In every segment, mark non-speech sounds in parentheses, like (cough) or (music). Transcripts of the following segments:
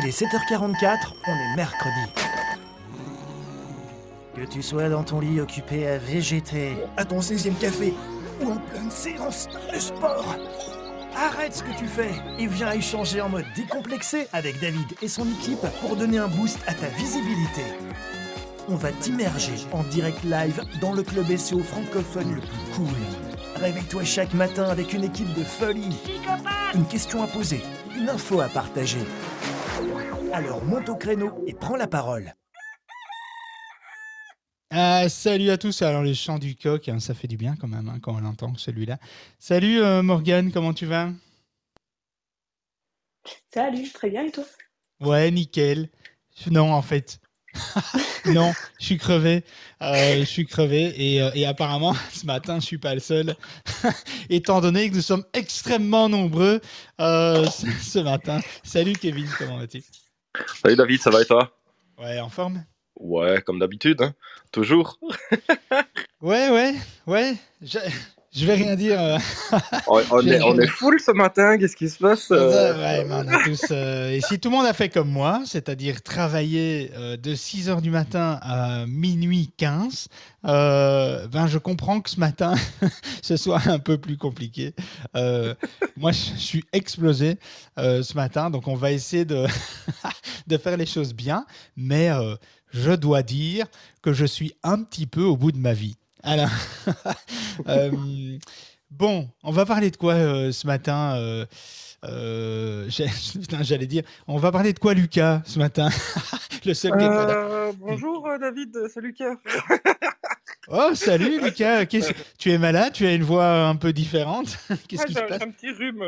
Il est 7h44, on est mercredi. Que tu sois dans ton lit occupé à végéter, à ton 16e café, ou en pleine séance de sport, arrête ce que tu fais et viens échanger en mode décomplexé avec David et son équipe pour donner un boost à ta visibilité. On va t'immerger en direct live dans le club SEO francophone le plus cool. Réveille-toi chaque matin avec une équipe de folie. Une question à poser, une info à partager. Alors monte au créneau et prends la parole. Ah, salut à tous. Alors, les chants du coq, hein, ça fait du bien quand même hein, quand on l'entend, celui-là. Salut euh, Morgane, comment tu vas? Salut, très bien et toi? Ouais, nickel. Non, en fait. (laughs) non, je suis crevé. Euh, je suis crevé et, euh, et apparemment, (laughs) ce matin, je suis pas le seul. (laughs) Étant donné que nous sommes extrêmement nombreux euh, ce, ce matin. Salut Kevin, comment vas-tu? Salut David, ça va et toi? Ouais, en forme? Ouais, comme d'habitude, hein. toujours. Ouais, ouais, ouais. Je, vais rien dire. euh. On, est, on est full ce matin, qu'est-ce qui se passe euh? Ouais, on a tous, euh, et si tout le monde a fait comme moi, c'est-à-dire travailler euh, de 6h du matin à minuit 15, euh, ben je comprends que ce matin, (laughs) ce soit un peu plus compliqué. Moi, je je suis explosé ce matin, donc on va essayer de, (laughs) de faire les choses bien, mais je dois dire que je suis un petit peu au bout de ma vie. Alors, (laughs) euh, bon, on va parler de quoi euh, ce matin euh, euh, (laughs) J'allais dire, on va parler de quoi, Lucas, ce matin (laughs) Le seul qui est pas là. Bonjour David, c'est Lucas. Oh, salut, Lucas. Tu es malade Tu as une voix un peu différente Qu'est-ce Ouais, qui j'ai se un- passe un petit rhume.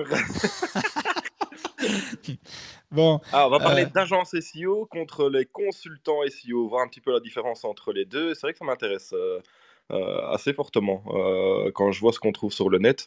Bon, Ah, on va parler Euh. d'agence SEO contre les consultants SEO, voir un petit peu la différence entre les deux. C'est vrai que ça m'intéresse euh, assez fortement. Euh, quand je vois ce qu'on trouve sur le net,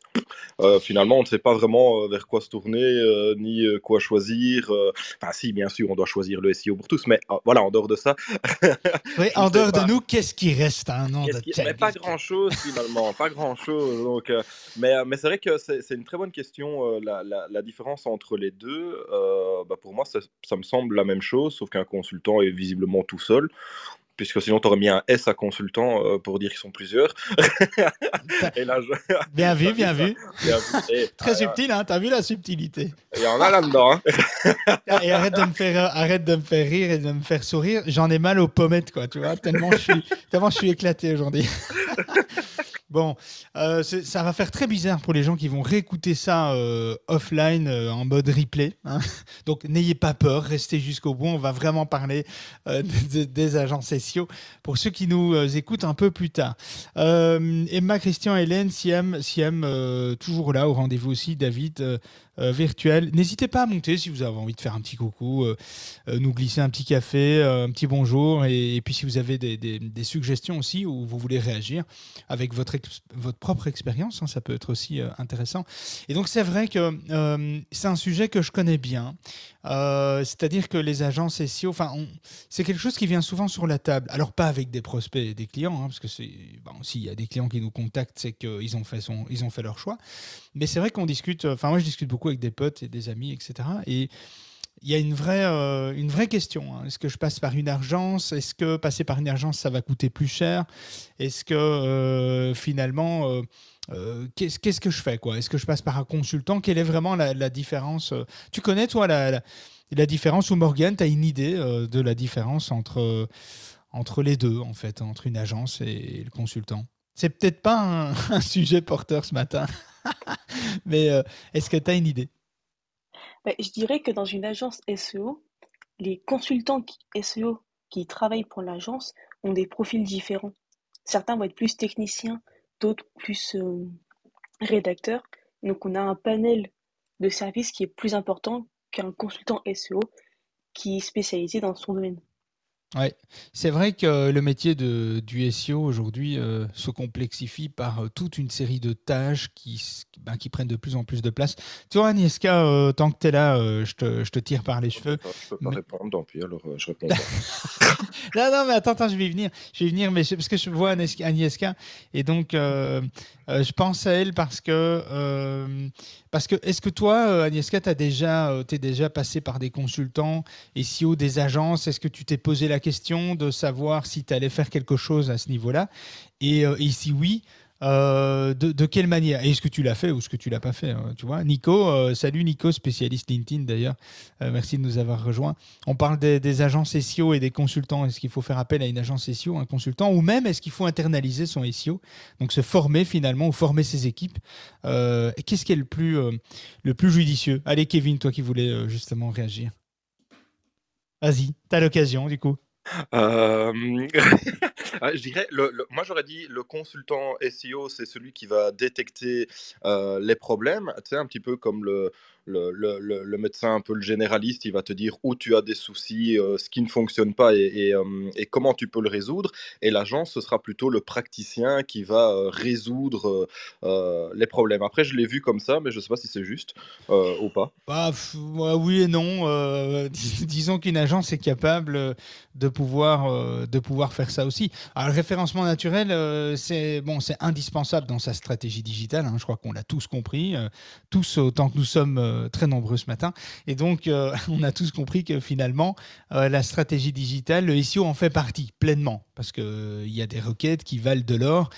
euh, finalement, on ne sait pas vraiment euh, vers quoi se tourner, euh, ni euh, quoi choisir. euh. Enfin, si, bien sûr, on doit choisir le SEO pour tous, mais euh, voilà, en dehors de ça, (laughs) oui, en dehors pas. de nous, qu'est-ce qui reste un nom de Qu'est-ce qui- mais pas David grand chose finalement, pas grand chose. Donc, euh, mais euh, mais c'est vrai que c'est c'est une très bonne question. euh, la, la- la différence entre les deux, euh, bah, pour moi, ça, ça me semble la même chose, sauf qu'un consultant est visiblement tout seul. Puisque sinon, tu aurais mis un S à consultant euh, pour dire qu'ils sont plusieurs. (laughs) Et là, je... (laughs) Bien vu, bien vu vu. Bien vu. Et, (laughs) Très euh, subtil, hein T'as vu la subtilité Il y en a là-dedans. hein. Et arrête de me faire, arrête de me faire rire et de me faire sourire. J'en ai mal aux pommettes, quoi, tu vois, tellement je suis, tellement je suis éclaté aujourd'hui. Bon, euh, ça va faire très bizarre pour les gens qui vont réécouter ça euh, offline euh, en mode replay. hein. (laughs) Donc n'ayez pas peur, restez jusqu'au bout. On va vraiment parler (laughs) des, agences SEO pour ceux qui nous écoutent un peu plus tard. Emma, Christian, Hélène, Siam, Siam toujours là au rendez-vous aussi. David. Euh, euh, virtuel. N'hésitez pas à monter si vous avez envie de faire un petit coucou, euh, euh, nous glisser un petit café, un petit bonjour, et, puis si vous avez des, suggestions aussi ou vous voulez réagir avec votre, propre expérience, hein, ça peut être aussi intéressant. Et donc c'est vrai que c'est un sujet que je connais bien, c'est-à-dire que les agences SEO, enfin, c'est quelque chose qui vient souvent sur la table. Alors pas avec des prospects et des clients, hein, parce que bon, s'il y a des clients qui nous contactent, c'est qu'ils ont ils ont fait leur choix. Mais c'est vrai qu'on discute, enfin moi je discute beaucoup avec des potes et des amis, etc. Et il y a une vraie, euh, une vraie question. hein. Est-ce que je passe par une agence Est-ce que passer par une agence, ça va coûter plus cher? Est-ce que euh, finalement, euh, qu'est-ce que je fais quoi? Est-ce que je passe par un consultant? Quelle est vraiment la, différence Tu connais toi la, différence ou Morgane, tu as une idée de la différence entre, entre les deux, en fait, entre une agence et le consultant? C'est peut-être pas un (laughs) sujet porteur ce matin, (laughs) mais euh, est-ce que tu as une idée? Bah, Je dirais que dans une agence SEO, les consultants SEO qui travaillent pour l'agence ont des profils différents. Certains vont être plus techniciens, d'autres plus euh, rédacteurs. Donc on a un panel de services qui est plus important qu'un consultant SEO qui est spécialisé dans son domaine. Ouais, c'est vrai que le métier de, du SEO aujourd'hui euh, se complexifie par euh, toute une série de tâches qui, s- ben, qui prennent de plus en plus de place. Toi, Agnieszka, euh, tant que tu es là, euh, je, te, je te tire par les cheveux. Je peux pas Mais- répondre, tant pis, alors euh, je réponds (laughs) pas. non, non, mais attends, attends, je vais y venir. Je vais y venir, mais parce que je vois Agnieszka et donc euh, euh, je pense à elle parce que euh, parce que est-ce que toi, Agnieszka, tu déjà, es déjà passé par des consultants SEO des agences? Est-ce que tu t'es posé la question de savoir si tu allais faire quelque chose à ce niveau-là et, et si oui, euh, de, quelle manière? Est-ce que tu l'as fait ou est-ce que tu l'as pas fait hein, Tu vois, Nico, euh, salut Nico, spécialiste LinkedIn d'ailleurs. Euh, merci de nous avoir rejoints. On parle des, agences SEO et des consultants. Est-ce qu'il faut faire appel à une agence SEO, un consultant, ou même est-ce qu'il faut internaliser son SEO Donc se former finalement ou former ses équipes. Qu'est-ce qui est le plus, le plus judicieux? Allez, Kevin, toi qui voulais justement réagir. Vas-y, tu as l'occasion du coup. (laughs) Ah, je dirais, moi j'aurais dit le consultant SEO, c'est celui qui va détecter les problèmes, tu un petit peu comme le, le, le, le, médecin un peu le généraliste, il va te dire où tu as des soucis, euh, ce qui ne fonctionne pas et, euh, et, comment tu peux le résoudre. Et l'agence, ce sera plutôt le praticien qui va euh, résoudre les problèmes. Après, je l'ai vu comme ça, mais je ne sais pas si c'est juste ou pas. Bah, oui et non. (laughs) disons qu'une agence est capable de pouvoir, de pouvoir faire ça aussi. Alors, le référencement naturel, c'est bon, indispensable dans sa stratégie digitale. Hein. je crois qu'on l'a tous compris. tous, autant que nous sommes euh, très nombreux ce matin. Et donc, euh, (laughs) on a tous compris que finalement, euh, la stratégie digitale, le SEO en fait partie pleinement, parce qu'il il y a des requêtes qui valent de l'or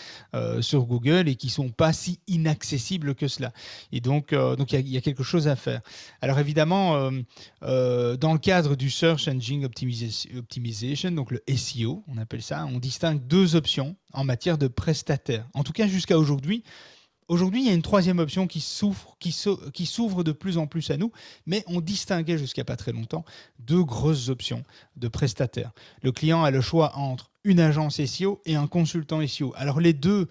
sur Google et qui sont pas si inaccessibles que cela. Et donc, donc il y, a quelque chose à faire. Alors évidemment, dans le cadre du Search Engine Optimization, donc le SEO, on appelle ça, on distingue deux options en matière de prestataires. En tout cas, jusqu'à aujourd'hui, Aujourd'hui, il y a une troisième option qui s'ouvre, de plus en plus à nous, mais on distinguait jusqu'à pas très longtemps deux grosses options de prestataires. Le client a le choix entre une agence SEO et un consultant SEO. Alors les deux,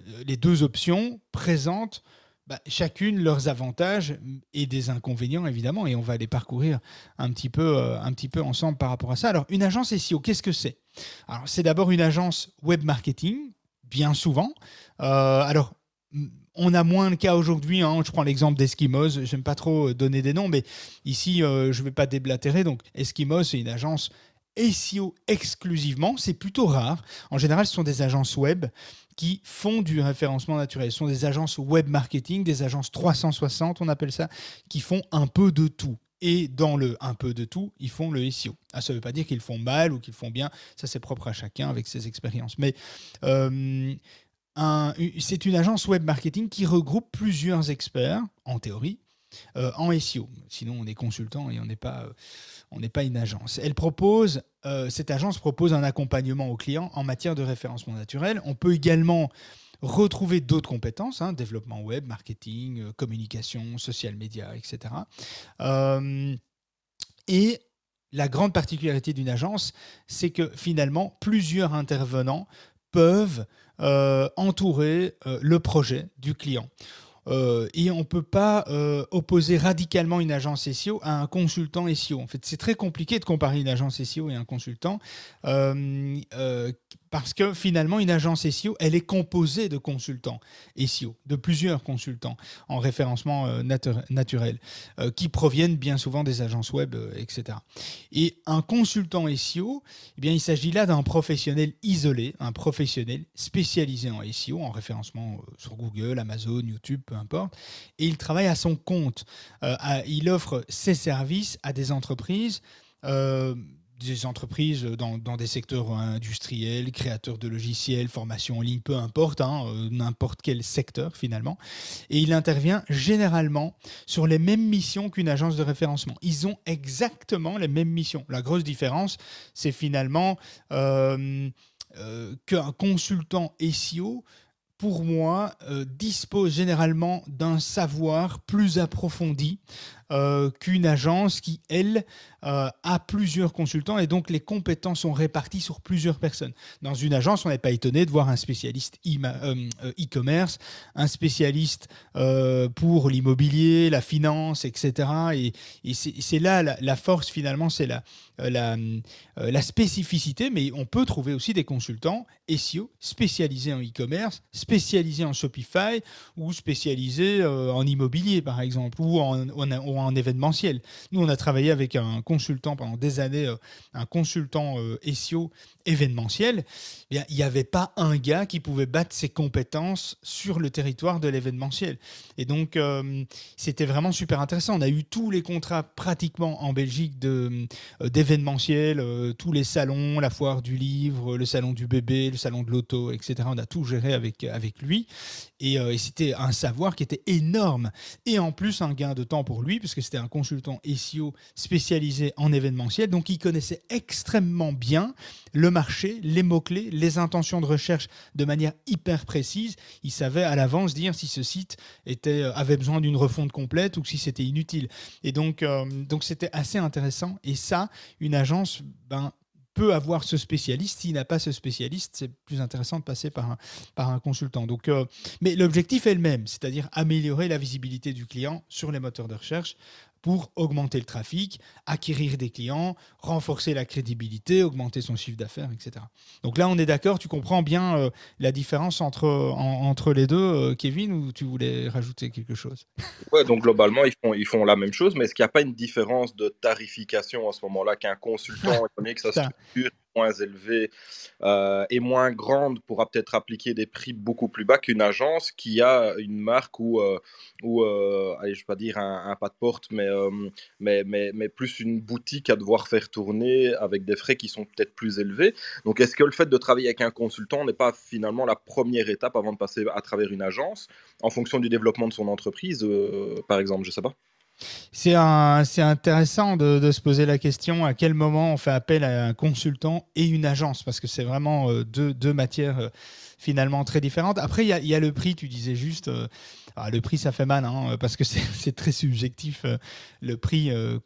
euh, les deux options présentent bah, chacune leurs avantages et des inconvénients évidemment, et on va les parcourir un petit peu, euh, un petit peu ensemble par rapport à ça. Alors une agence SEO, qu'est-ce que c'est? Alors c'est d'abord une agence web marketing, bien souvent. Euh, alors on a moins de cas aujourd'hui. Hein. Je prends l'exemple d'Eskimos. J'aime pas trop euh, donner des noms, mais ici, euh, je ne vais pas déblatérer. Donc, Eskimos, c'est une agence SEO exclusivement. C'est plutôt rare. En général, ce sont des agences web qui font du référencement naturel. Ce sont des agences web marketing, des agences 360, on appelle ça, qui font un peu de tout. Et dans le un peu de tout, ils font le SEO. Ah, ça ne veut pas dire qu'ils font mal ou qu'ils font bien. Ça, c'est propre à chacun avec ses expériences. Mais euh, c'est une agence web marketing qui regroupe plusieurs experts, en théorie, euh, en SEO. Sinon, on est consultant et on n'est pas, euh, pas une agence. Elle propose, euh, cette agence propose un accompagnement aux clients en matière de référencement naturel. On peut également retrouver d'autres compétences, hein, développement web, marketing, communication, social media, etc. et la grande particularité d'une agence, c'est que finalement, plusieurs intervenants peuvent euh, entourer euh, le projet du client. Euh, et on ne peut pas opposer radicalement une agence SEO à un consultant SEO. En fait, c'est très compliqué de comparer une agence SEO et un consultant parce que finalement, une agence SEO, elle est composée de consultants SEO, de plusieurs consultants en référencement euh, naturel, euh, qui proviennent bien souvent des agences web, euh, etc. Et un consultant SEO, eh bien, il s'agit là d'un professionnel isolé, un professionnel spécialisé en SEO, en référencement sur Google, Amazon, YouTube, peu importe, et il travaille à son compte. il offre ses services à des entreprises des entreprises dans, des secteurs industriels, créateurs de logiciels, formation en ligne, peu importe, hein, euh, n'importe quel secteur finalement. Et il intervient généralement sur les mêmes missions qu'une agence de référencement. Ils ont exactement les mêmes missions. La grosse différence, c'est finalement euh, euh, qu'un consultant SEO pour moi, dispose généralement d'un savoir plus approfondi qu'une agence qui, elle, euh, à plusieurs consultants et donc les compétences sont réparties sur plusieurs personnes. Dans une agence, on n'est pas étonné de voir un spécialiste euh, euh, e-commerce, un spécialiste pour l'immobilier, la finance, etc. Et, c'est là la, force finalement, c'est la, spécificité, mais on peut trouver aussi des consultants SEO spécialisés en e-commerce, spécialisés en Shopify ou spécialisés en immobilier par exemple, ou en événementiel. Nous, on a travaillé avec un consultant pendant des années, euh, un consultant euh, SEO événementiel. Il n'y avait pas un gars qui pouvait battre ses compétences sur le territoire de l'événementiel. Et donc, euh, c'était vraiment super intéressant. On a eu tous les contrats pratiquement en Belgique d'événementiel, tous les salons, la foire du livre, le salon du bébé, le salon de l'auto, etc. On a tout géré avec, avec lui. Et, et c'était un savoir qui était énorme. Et en plus, un gain de temps pour lui, parce que c'était un consultant SEO spécialisé en événementiel. Donc, il connaissait extrêmement bien le marché, les mots-clés, les intentions de recherche de manière hyper précise. Il savait à l'avance dire si ce site était, euh, avait besoin d'une refonte complète ou si c'était inutile. Et donc, euh, donc c'était assez intéressant. Et ça, une agence, ben, peut avoir ce spécialiste. S'il n'a pas ce spécialiste, c'est plus intéressant de passer par un, consultant. Donc, euh, mais l'objectif est le même, c'est-à-dire améliorer la visibilité du client sur les moteurs de recherche pour augmenter le trafic, acquérir des clients, renforcer la crédibilité, augmenter son chiffre d'affaires, etc. Donc là, on est d'accord, tu comprends bien euh, la différence entre, entre les deux, euh, Kevin, ou tu voulais rajouter quelque chose? Ouais, donc globalement, ils font, ils font la même chose, mais est-ce qu'il n'y a pas une différence de tarification à ce moment-là qu'un consultant, étant donné que sa structure moins élevée euh, et moins grande pourra peut-être appliquer des prix beaucoup plus bas qu'une agence qui a une marque ou, euh, ou euh, allez, je ne vais pas dire un, pas de porte, mais, mais, mais, mais, plus une boutique à devoir faire tourner avec des frais qui sont peut-être plus élevés. Donc est-ce que le fait de travailler avec un consultant n'est pas finalement la première étape avant de passer à travers une agence en fonction du développement de son entreprise, par exemple, je ne sais pas c'est intéressant de, se poser la question à quel moment on fait appel à un consultant et une agence, parce que c'est vraiment euh, deux, matières euh, finalement très différentes. Après, il y, a le prix, tu disais juste. Euh, ah, le prix, ça fait mal, hein, parce que (laughs) c'est très subjectif, euh, le prix euh,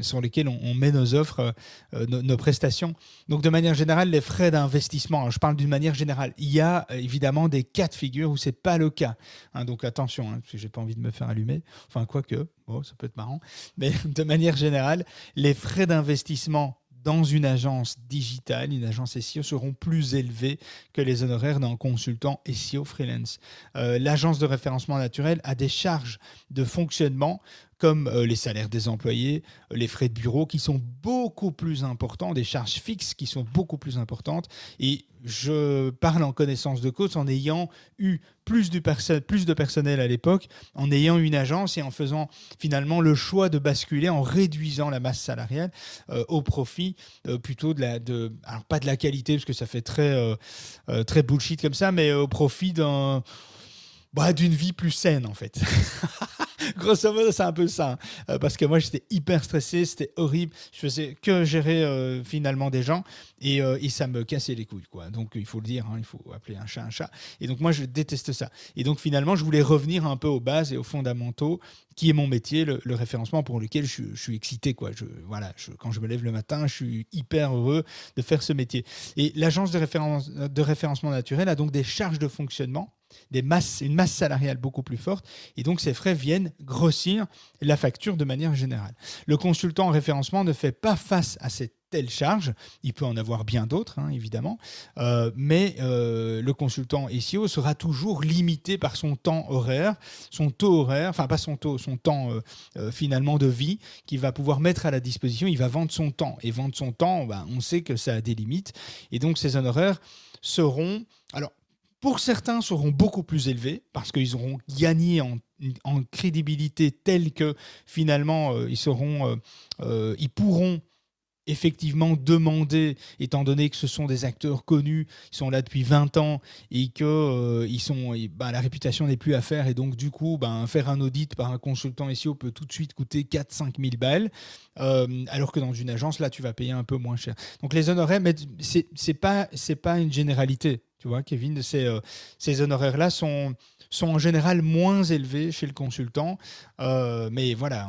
sur lequel on, met nos offres, euh, nos, prestations. Donc, de manière générale, les frais d'investissement, je parle d'une manière générale, il y a évidemment des cas de figure où ce n'est pas le cas. Hein. donc, attention, hein, parce que je n'ai pas envie de me faire allumer. Enfin, quoique, bon, ça peut être marrant. Mais (laughs) de manière générale, les frais d'investissement dans une agence digitale, une agence SEO, seront plus élevés que les honoraires d'un consultant SEO freelance. Euh, l'agence de référencement naturel a des charges de fonctionnement comme euh, les salaires des employés, euh, les frais de bureau qui sont beaucoup plus importants, des charges fixes qui sont beaucoup plus importantes. Et je parle en connaissance de cause en ayant eu plus de, plus de personnel à l'époque, en ayant une agence et en faisant finalement le choix de basculer en réduisant la masse salariale euh, au profit plutôt de la... De, alors pas de la qualité parce que ça fait très, très bullshit comme ça, mais au profit d'un... Bah, d'une vie plus saine en fait. (laughs) (laughs) Grosso modo, c'est un peu ça. Hein. Euh, parce que moi, j'étais hyper stressé, c'était horrible. Je faisais que gérer euh, finalement des gens euh, et, ça me cassait les couilles. Quoi. Donc, il faut le dire, hein, il faut appeler un chat un chat. Et donc, moi, je déteste ça. Et donc, finalement, je voulais revenir un peu aux bases et aux fondamentaux, qui est mon métier, le, référencement pour lequel je, suis excité. Quoi. Je, voilà, quand je me lève le matin, je suis hyper heureux de faire ce métier. Et l'agence de, référence, de référencement naturel a donc des charges de fonctionnement des masses, une masse salariale beaucoup plus forte, et donc ces frais viennent grossir la facture de manière générale. Le consultant en référencement ne fait pas face à cette telle charge, il peut en avoir bien d'autres, hein, évidemment, euh, mais euh, le consultant SEO sera toujours limité par son temps horaire, son taux horaire, enfin pas son taux, son temps euh, finalement de vie qu'il va pouvoir mettre à la disposition, il va vendre son temps, et vendre son temps, ben, on sait que ça a des limites, et donc ces honoraires seront... Alors, pour certains, seront beaucoup plus élevés parce qu'ils auront gagné en, crédibilité telle que finalement euh, euh, euh, ils pourront effectivement demander, étant donné que ce sont des acteurs connus, ils sont là depuis 20 ans et que ils sont, bah, la réputation n'est plus à faire et donc du coup, ben, faire un audit par un consultant SEO peut tout de suite coûter 4-5 000 balles, alors que dans une agence, là, tu vas payer un peu moins cher. Donc les honoraires, mais c'est pas, pas une généralité. Tu vois, Kevin, ces, euh, ces honoraires-là sont, sont en général moins élevés chez le consultant. Euh, mais voilà,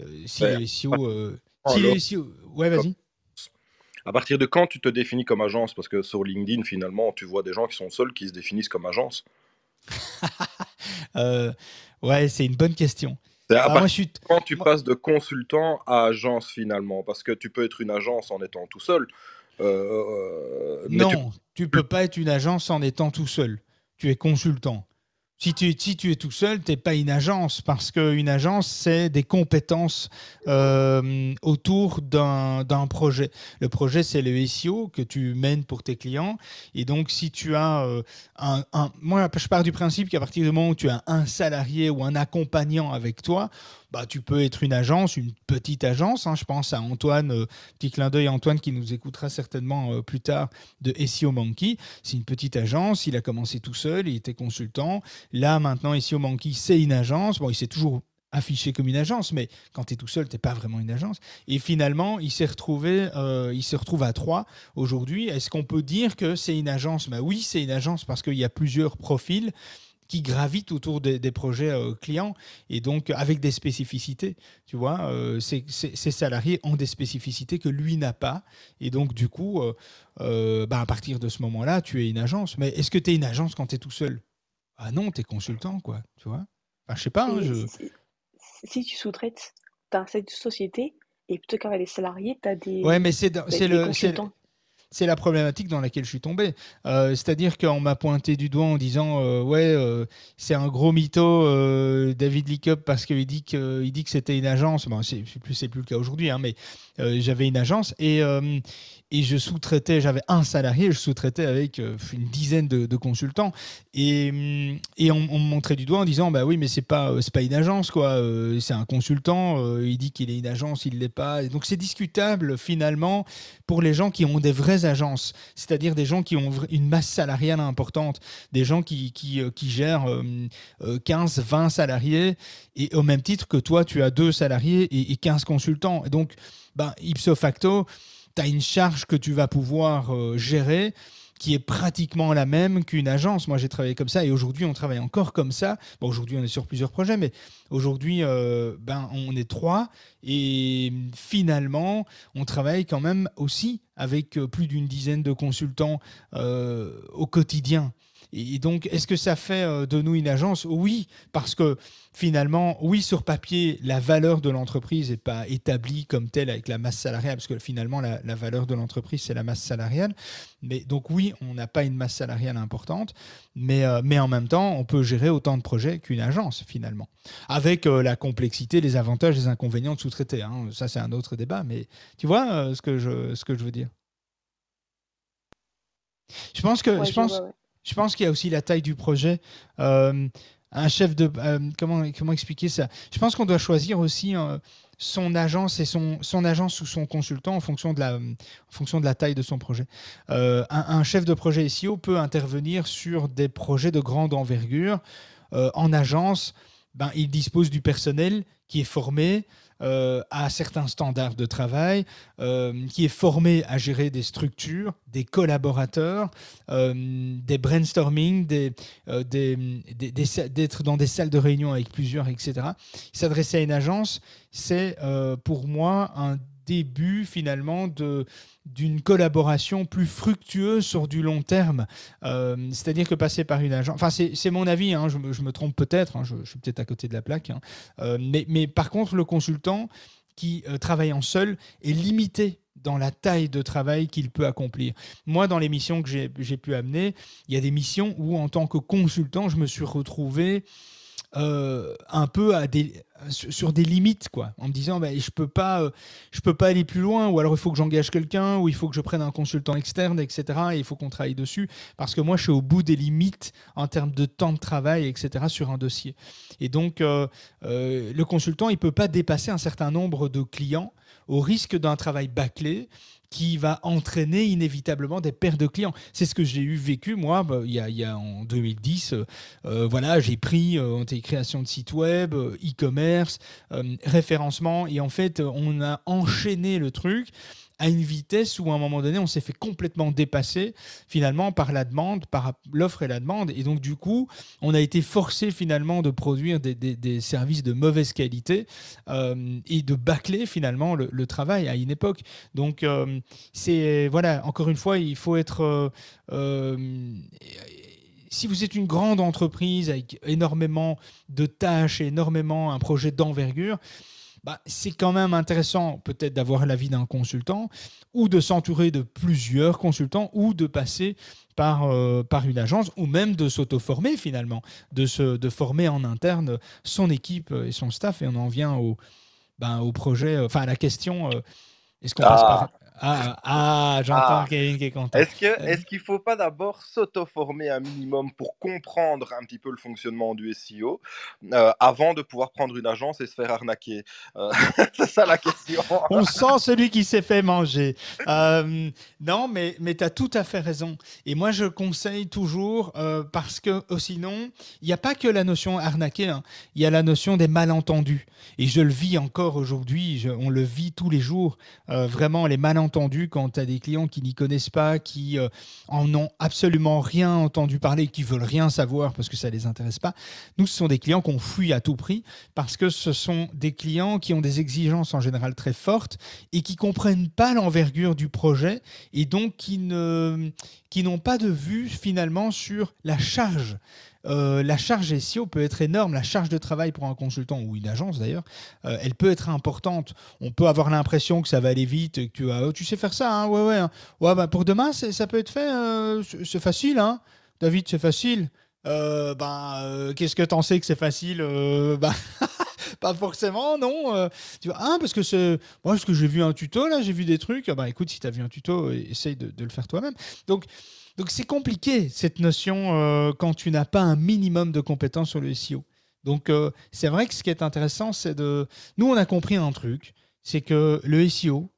euh, si SEO. Si les SEO ouais, vas-y. À partir de quand tu te définis comme agence? Parce que sur LinkedIn, finalement, tu vois des gens qui sont seuls qui se définissent comme agence. (laughs) ouais, c'est une bonne question. À moi, je suis... Quand tu passes de consultant à agence finalement, parce que tu peux être une agence en étant tout seul, euh, non, tu... ne peux pas être une agence en étant tout seul. Tu es consultant. Si tu, es tout seul, tu n'es pas une agence, parce qu'une agence, c'est des compétences euh, autour d'un projet. Le projet, c'est le SEO que tu mènes pour tes clients. Et donc, si tu as euh, un, Moi, je pars du principe qu'à partir du moment où tu as un salarié ou un accompagnant avec toi, bah, tu peux être une agence, une petite agence. Hein. Je pense à Antoine, euh, petit clin d'œil à Antoine qui nous écoutera certainement euh, plus tard de SEO Monkey. C'est une petite agence, il a commencé tout seul, il était consultant. Là, maintenant, SEO Monkey, c'est une agence. Bon, il s'est toujours affiché comme une agence, mais quand tu es tout seul, tu n'es pas vraiment une agence. Et finalement, il s'est retrouvé, euh, il se retrouve à trois aujourd'hui. Est-ce qu'on peut dire que c'est une agence? Bah Oui, c'est une agence parce qu'il y a plusieurs profils qui gravitent autour des, projets euh, clients et donc avec des spécificités. Tu vois, euh, ces, salariés ont des spécificités que lui n'a pas. Et donc, du coup, euh, bah, à partir de ce moment-là, tu es une agence. Mais est-ce que tu es une agence quand tu es tout seul? Ah non, tu es consultant, quoi. Tu vois enfin, Je sais pas. Hein, je... si, tu sous-traites, tu as cette société et plutôt qu'avoir des salariés, tu as des. Ouais, mais c'est le c'est la problématique dans laquelle je suis tombé. Euh, c'est-à-dire qu'on m'a pointé du doigt en disant euh, ouais euh, c'est un gros mytho David Lickup parce qu'il dit que dit que c'était une agence. Bon, c'est plus c'est plus le cas aujourd'hui, hein, mais j'avais une agence et et je sous-traitais, j'avais un salarié, je sous-traitais avec euh, une dizaine de, consultants. Et, et on, me montrait du doigt en disant Bah oui, mais c'est pas, euh, pas une agence, quoi. Euh, c'est un consultant, il dit qu'il est une agence, il l'est pas. donc c'est discutable finalement pour les gens qui ont des vraies agences, c'est-à-dire des gens qui ont une masse salariale importante, des gens qui, gèrent 15, 20 salariés, et au même titre que toi, tu as deux salariés et, et 15 consultants. Donc, bah, ipso facto, tu as une charge que tu vas pouvoir euh, gérer qui est pratiquement la même qu'une agence. Moi, j'ai travaillé comme ça et aujourd'hui, on travaille encore comme ça. Aujourd'hui, on est sur plusieurs projets, mais aujourd'hui, euh, ben, on est trois et finalement, on travaille quand même aussi avec euh, plus d'une dizaine de consultants au quotidien. Et donc, est-ce que ça fait euh, de nous une agence? Oui, parce que finalement, oui, sur papier, la valeur de l'entreprise n'est pas établie comme telle avec la masse salariale, parce que finalement, la, valeur de l'entreprise, c'est la masse salariale. Mais donc, oui, on n'a pas une masse salariale importante, mais, euh, mais en même temps, on peut gérer autant de projets qu'une agence, finalement. Avec euh, la complexité, les avantages, les inconvénients de sous-traiter. Hein. Ça, c'est un autre débat, mais tu vois ce, que je, ce que je veux dire? Je pense que je pense, je pense qu'il y a aussi la taille du projet. Euh, un chef de. Euh, comment, comment expliquer ça? Je pense qu'on doit choisir aussi euh, son agence et son, son agence ou son consultant en fonction de la, en fonction de la taille de son projet. Un, chef de projet SEO peut intervenir sur des projets de grande envergure. en agence, ben, il dispose du personnel qui est formé, euh, à certains standards de travail, euh, qui est formé à gérer des structures, des collaborateurs, euh, des brainstorming, d'être dans des salles de réunion avec plusieurs, etc. S'adresser à une agence, c'est pour moi un début finalement de d'une collaboration plus fructueuse sur du long terme. Euh, c'est-à-dire que passer par une agence, enfin c'est mon avis, hein, je, me trompe peut-être, hein, je, suis peut-être à côté de la plaque, hein. euh, mais, mais, par contre le consultant qui euh, travaille en seul est limité dans la taille de travail qu'il peut accomplir. Moi, dans les missions que j'ai pu amener, il y a des missions où, en tant que consultant, je me suis retrouvé euh, un peu sur des limites, quoi, en me disant bah, je peux pas, euh, je peux pas aller plus loin, ou alors il faut que j'engage quelqu'un, ou il faut que je prenne un consultant externe, etc. Et il faut qu'on travaille dessus, parce que moi je suis au bout des limites en termes de temps de travail, etc. sur un dossier. Et donc euh, le consultant il peut pas dépasser un certain nombre de clients au risque d'un travail bâclé qui va entraîner inévitablement des pertes de clients. C'est ce que j'ai eu vécu moi bah, il, y a, en 2010. Euh, euh, voilà, j'ai pris euh, création de site web, e-commerce, référencement et en fait on a enchaîné le truc à une vitesse où à un moment donné, on s'est fait complètement dépasser finalement par la demande, par l'offre et la demande. Et donc du coup, on a été forcé finalement de produire des, services de mauvaise qualité euh, et de bâcler finalement le, travail à une époque. Donc euh, c'est voilà, encore une fois, il faut être euh, si vous êtes une grande entreprise avec énormément de tâches et énormément un projet d'envergure, bah, c'est quand même intéressant peut-être d'avoir l'avis d'un consultant ou de s'entourer de plusieurs consultants ou de passer par, euh, par une agence ou même de s'auto-former finalement, de, se, de former en interne son équipe et son staff. Et on en vient au, ben, au projet, enfin à la question, euh, est-ce qu'on passe Ah. par... Ah, ah j'entends Ah. Kevin qui est content. Est-ce qu'il faut pas d'abord s'auto-former un minimum pour comprendre un petit peu le fonctionnement du SEO euh, avant de pouvoir prendre une agence et se faire arnaquer? Euh, (laughs) C'est ça la question. On sent celui qui s'est fait manger. Euh, non, mais, mais tu as tout à fait raison. Et moi, je conseille toujours, parce que sinon, il n'y a pas que la notion arnaquer, hein. il y a la notion des malentendus. Et je le vis encore aujourd'hui, on le vit tous les jours. Vraiment, les malentendus, quand tu as des clients qui n'y connaissent pas, qui euh, en ont absolument rien entendu parler, qui veulent rien savoir parce que ça les intéresse pas. Nous, ce sont des clients qu'on fuit à tout prix parce que ce sont des clients qui ont des exigences en général très fortes et qui comprennent pas l'envergure du projet et donc qui ne qui n'ont pas de vue finalement sur la charge. Euh, la charge SEO peut être énorme, la charge de travail pour un consultant ou une agence d'ailleurs, euh, elle peut être importante. On peut avoir l'impression que ça va aller vite, que tu, oh, tu sais faire ça, hein, ouais, ouais, hein. ouais bah, pour demain, ça peut être fait, euh, c'est facile, hein. David, c'est facile. Ben, qu'est-ce que t'en sais que c'est facile ben, (laughs) Pas forcément, non. ah, parce que c'est. Moi, parce que j'ai vu un tuto, là, j'ai vu des trucs. Bah, écoute, si tu as vu un tuto, essaye de, de le faire toi-même. Donc, donc c'est compliqué, cette notion, euh, quand tu n'as pas un minimum de compétences sur le SEO. Donc, euh, c'est vrai que ce qui est intéressant, c'est de. Nous, on a compris un truc c'est que le SEO,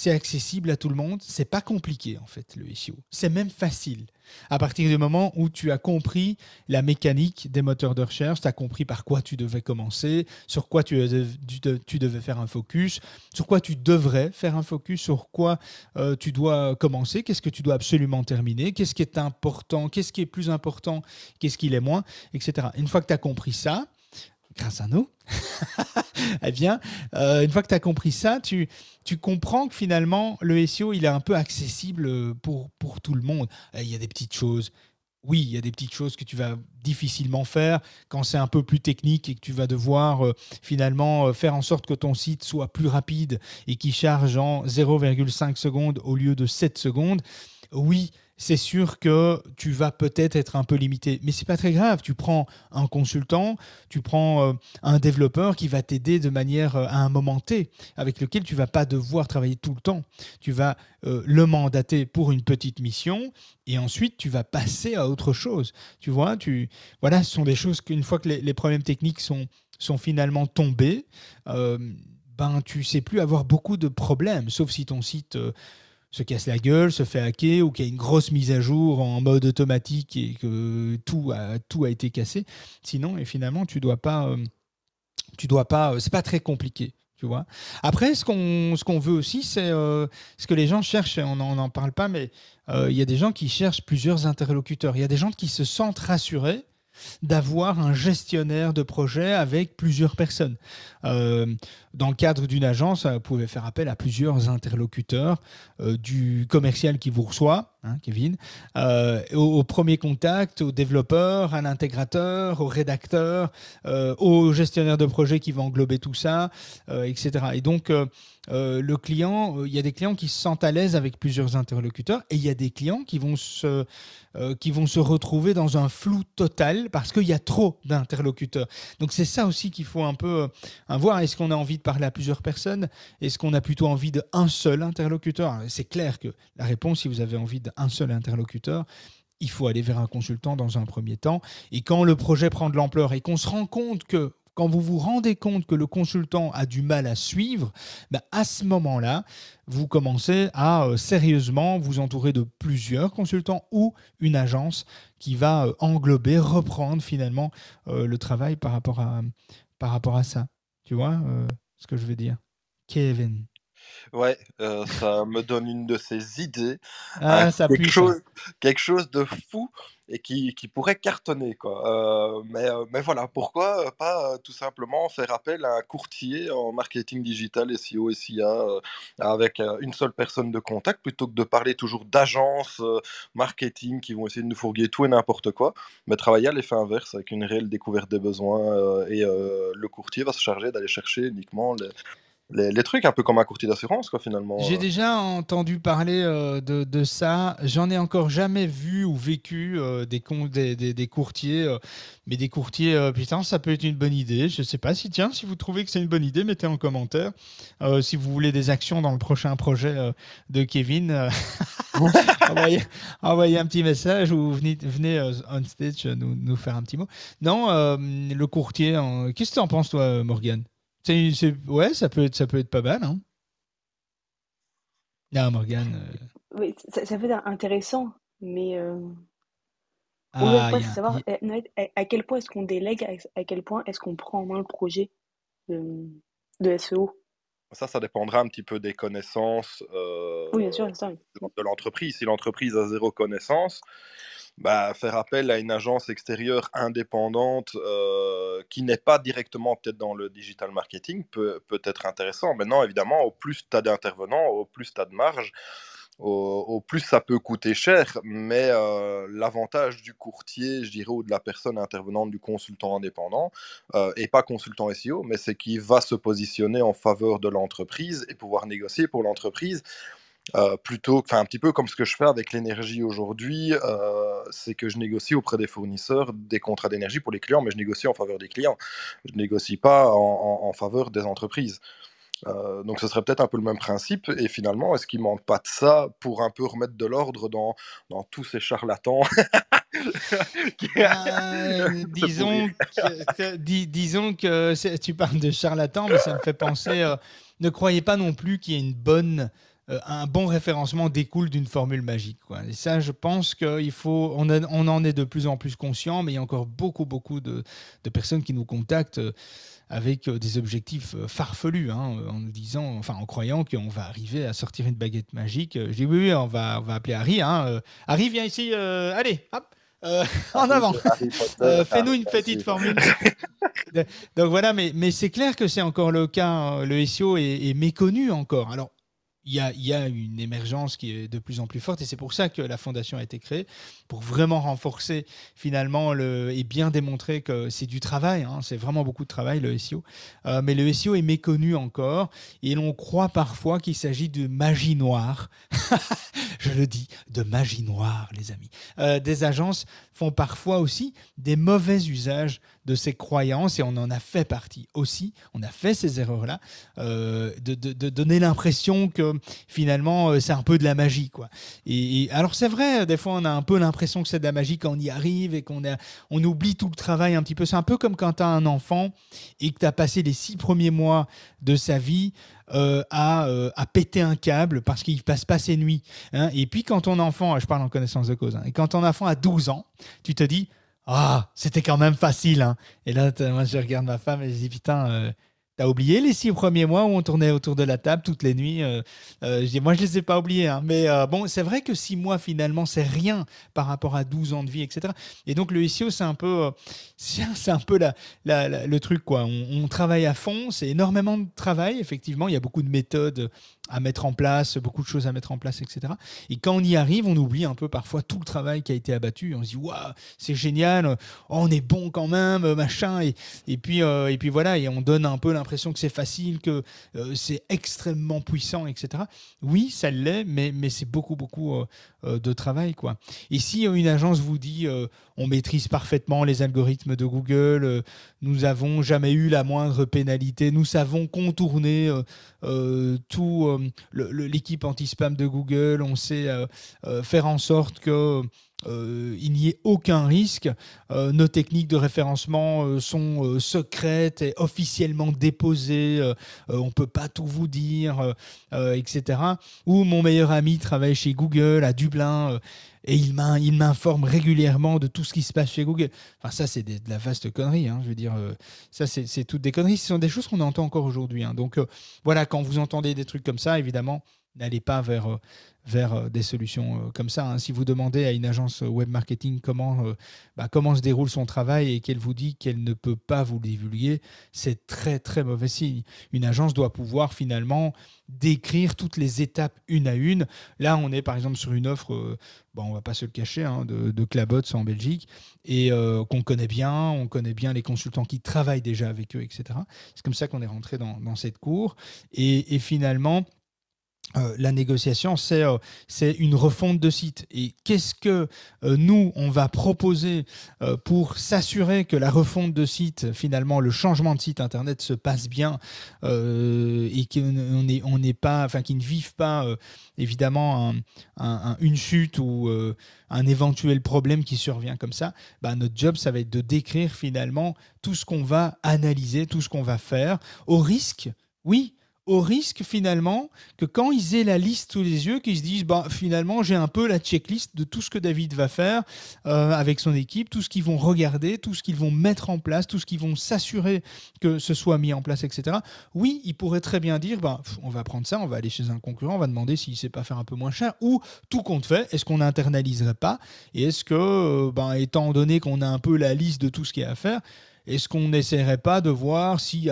c'est accessible à tout le monde. C'est pas compliqué, en fait, le SEO. C'est même facile. À partir du moment où tu as compris la mécanique des moteurs de recherche, tu as compris par quoi tu devais commencer, sur quoi de- tu devais faire un focus, sur quoi tu devrais faire un focus, sur quoi euh, tu dois commencer, qu'est-ce que tu dois absolument terminer, qu'est-ce qui est important, qu'est-ce qui est plus important, qu'est-ce qui l'est moins, etc. Une fois que tu as compris ça, grâce à nous, (laughs) eh bien, euh, une fois que tu as compris ça, tu, tu comprends que finalement, le SEO, il est un peu accessible euh, pour, pour tout le monde. Euh, Il y a des petites choses. Oui, il y a des petites choses que tu vas difficilement faire quand c'est un peu plus technique et que tu vas devoir euh, finalement faire en sorte que ton site soit plus rapide et qui charge en 0,5 secondes au lieu de 7 secondes. Oui, c'est sûr que tu vas peut-être être un peu limité, mais c'est pas très grave. Tu prends un consultant, tu prends euh, un développeur qui va t'aider de manière euh, à un moment T, avec lequel tu vas pas devoir travailler tout le temps. Tu vas euh, le mandater pour une petite mission et ensuite tu vas passer à autre chose. Tu vois, tu voilà, ce sont des choses qu'une fois que les, problèmes techniques sont sont finalement tombés, euh, ben tu sais plus avoir beaucoup de problèmes, sauf si ton site se casse la gueule, se fait hacker ou qu'il y a une grosse mise à jour en mode automatique et que tout a, tout a été cassé. Sinon, et finalement, tu dois pas, euh, tu dois pas, euh, c'est pas très compliqué. Tu vois. Après, ce qu'on ce qu'on veut aussi, c'est euh, ce que les gens cherchent. On n'en parle pas, mais il y a des gens qui cherchent plusieurs interlocuteurs. Il y a des gens qui se sentent rassurés d'avoir un gestionnaire de projet avec plusieurs personnes. Euh, dans le cadre d'une agence, vous pouvez faire appel à plusieurs interlocuteurs, euh, du commercial qui vous reçoit, hein, Kevin, euh, au, au premier contact, au développeur, à l'intégrateur, au rédacteur, au gestionnaire de projet qui va englober tout ça, etc. Et donc, euh, le client, euh, il y a des clients qui se sentent à l'aise avec plusieurs interlocuteurs et il y a des clients qui vont se, euh, qui vont se retrouver dans un flou total parce qu'il y a trop d'interlocuteurs. Donc c'est ça aussi qu'il faut un peu voir. Est-ce qu'on a envie de parler à plusieurs personnes? Est-ce qu'on a plutôt envie d'un seul interlocuteur? C'est clair que la réponse, si vous avez envie d'un seul interlocuteur, il faut aller vers un consultant dans un premier temps. Et quand le projet prend de l'ampleur et qu'on se rend compte que quand vous vous rendez compte que le consultant a du mal à suivre, ben, à ce moment-là, vous commencez à euh, sérieusement vous entourer de plusieurs consultants ou une agence qui va euh, englober, reprendre finalement euh, le travail par rapport à, par rapport à ça. Tu vois ce que je veux dire? Kevin. Ouais, euh, ça me donne une de ces idées. Ah, Euh, ça quelque, pue. ça. chose, quelque chose de fou. Et qui, pourrait cartonner. Quoi. Euh, mais, euh, mais voilà, pourquoi euh, pas tout simplement faire appel à un courtier en marketing digital, SEO, SIA, avec une seule personne de contact, plutôt que de parler toujours d'agences marketing qui vont essayer de nous fourguer tout et n'importe quoi, mais travailler à l'effet inverse, avec une réelle découverte des besoins, et le courtier va se charger d'aller chercher uniquement les, les, trucs, un peu comme un courtier d'assurance, quoi, finalement. J'ai euh. déjà entendu parler euh, de, de, ça. J'en ai encore jamais vu ou vécu euh, des, des, des, courtiers. mais des courtiers, putain, ça peut être une bonne idée. Je sais pas si, tiens, si vous trouvez que c'est une bonne idée, mettez en commentaire. si vous voulez des actions dans le prochain projet de Kevin, (laughs) envoyez, envoyez, un petit message ou venez, venez on stage nous, nous, faire un petit mot. Non, le courtier, qu'est-ce que tu en penses, toi, Morgane? Ouais, ça peut, être, ça peut être pas mal. Hein. Non, Morgane. Euh. Oui, ça, ça, peut être intéressant, mais. Euh... Ah, savoir à, quel point est-ce qu'on délègue, à, quel point est-ce qu'on prend en main le projet de, de SEO. Ça, ça dépendra un petit peu des connaissances euh, oui, bien sûr, ça, de l'entreprise. Si l'entreprise a zéro connaissance, bah, faire appel à une agence extérieure indépendante euh, qui n'est pas directement peut-être dans le digital marketing peut, peut être intéressant. Maintenant, évidemment, au plus tu as d'intervenants, au plus tu as de marge, au, plus ça peut coûter cher. Mais euh, l'avantage du courtier, je dirais, ou de la personne intervenante, du consultant indépendant, euh, et pas consultant SEO, mais c'est qu'il va se positionner en faveur de l'entreprise et pouvoir négocier pour l'entreprise euh, plutôt, enfin un petit peu comme ce que je fais avec l'énergie aujourd'hui, euh, c'est que je négocie auprès des fournisseurs des contrats d'énergie pour les clients, mais je négocie en faveur des clients. Je négocie pas en, faveur des entreprises. Euh, donc ce serait peut-être un peu le même principe. Et finalement, est-ce qu'il manque pas de ça pour un peu remettre de l'ordre dans, dans tous ces charlatans (laughs) (laughs) disons, que, disons que tu parles de charlatans, mais ça me fait penser. ne croyez pas non plus qu'il y ait une bonne euh, un bon référencement découle d'une formule magique. Quoi. Et ça, je pense qu'il faut, on, on, en est de plus en plus conscient, mais il y a encore beaucoup, beaucoup de, de personnes qui nous contactent euh, avec euh, des objectifs farfelus, hein, en nous disant, enfin, en croyant qu'on va arriver à sortir une baguette magique. Je dis oui, oui, on va, on va appeler Harry. Hein. Harry, viens ici. allez, hop. (laughs) en avant. Fais-nous une petite formule. (laughs) Donc voilà, mais, mais c'est clair que c'est encore le cas. Hein. Le SEO est, est méconnu encore. Alors, il y, a, une émergence qui est de plus en plus forte et c'est pour ça que la fondation a été créée, pour vraiment renforcer finalement le, et bien démontrer que c'est du travail, hein, c'est vraiment beaucoup de travail le SEO, euh, mais le SEO est méconnu encore et l'on croit parfois qu'il s'agit de magie noire, (laughs) je le dis, de magie noire les amis. Euh, des agences font parfois aussi des mauvais usages de ces croyances et on en a fait partie aussi, on a fait ces erreurs-là, euh, de, de, donner l'impression que finalement euh, c'est un peu de la magie. quoi. Et, alors c'est vrai, des fois on a un peu l'impression que c'est de la magie quand on y arrive et qu'on on oublie tout le travail un petit peu. C'est un peu comme quand tu as un enfant et que tu as passé les six premiers mois de sa vie euh, à, à, péter un câble parce qu'il passe pas ses nuits. Hein. Et puis quand ton enfant, je parle en connaissance de cause, hein, et quand ton enfant a 12 ans, tu te dis, ah, c'était quand même facile. Hein. Et là, moi, je regarde ma femme et je dis, putain, euh, T'as oublié les six premiers mois où on tournait autour de la table toutes les nuits euh, euh, je dis, Moi, je les ai pas oubliés. Hein. Mais bon, c'est vrai que six mois, finalement, c'est rien par rapport à 12 ans de vie, etc. Et donc, le SEO, c'est un peu, (laughs) c'est un peu la, le truc. quoi. On travaille à fond, c'est énormément de travail, effectivement. Il y a beaucoup de méthodes à mettre en place, beaucoup de choses à mettre en place, etc. Et quand on y arrive, on oublie un peu parfois tout le travail qui a été abattu. On se dit, waouh, c'est génial, oh, on est bon quand même, machin. Et, et, puis, euh, et puis voilà, et on donne un peu l'impression que c'est facile, que euh, c'est extrêmement puissant, etc. Oui, ça l'est, mais, mais c'est beaucoup, beaucoup euh, de travail. quoi. Et si une agence vous dit, on maîtrise parfaitement les algorithmes de Google, nous n'avons jamais eu la moindre pénalité, nous savons contourner tout l'équipe anti-spam de Google, on sait euh, euh, faire en sorte que euh, il n'y ait aucun risque. nos techniques de référencement sont secrètes et officiellement déposées. on ne peut pas tout vous dire, etc. Ou mon meilleur ami travaille chez Google à Dublin et il m'informe régulièrement de tout ce qui se passe chez Google. Enfin, ça, c'est de la vaste connerie. Hein, je veux dire, euh, ça, c'est toutes des conneries. Ce sont des choses qu'on entend encore aujourd'hui. Hein. Donc, euh, voilà, quand vous entendez des trucs comme ça, évidemment, n'allez pas vers, vers euh, des solutions euh, comme ça. Hein. Si vous demandez à une agence web marketing comment, euh, bah, comment se déroule son travail et qu'elle vous dit qu'elle ne peut pas vous le divulguer, c'est très très mauvais signe. Une agence doit pouvoir finalement décrire toutes les étapes une à une. Là, on est par exemple sur une offre, bon, on va pas se le cacher, hein, de, de Clabots en Belgique, et qu'on connaît bien, on connaît bien les consultants qui travaillent déjà avec eux, etc. C'est comme ça qu'on est rentré dans, cette cour. Et finalement, euh, la négociation, euh, c'est une refonte de site. Et qu'est-ce que euh, nous, on va proposer pour s'assurer que la refonte de site, finalement, le changement de site Internet se passe bien et qu'on n'est on pas, enfin, qu'ils ne vivent pas, évidemment, une chute ou un éventuel problème qui survient comme ça, bah, notre job, ça va être de décrire finalement tout ce qu'on va analyser, tout ce qu'on va faire, au risque, oui, au risque finalement que quand ils aient la liste sous les yeux, qu'ils se disent bah, finalement j'ai un peu la checklist de tout ce que David va faire euh, avec son équipe, tout ce qu'ils vont regarder, tout ce qu'ils vont mettre en place, tout ce qu'ils vont s'assurer que ce soit mis en place, etc. Oui, ils pourraient très bien dire bah, on va prendre ça, on va aller chez un concurrent, on va demander s'il sait pas faire un peu moins cher, ou tout compte fait, est-ce qu'on n'internaliserait pas Et est-ce que, euh, bah, étant donné qu'on a un peu la liste de tout ce qu'il y a à faire, est-ce qu'on n'essaierait pas de voir s'il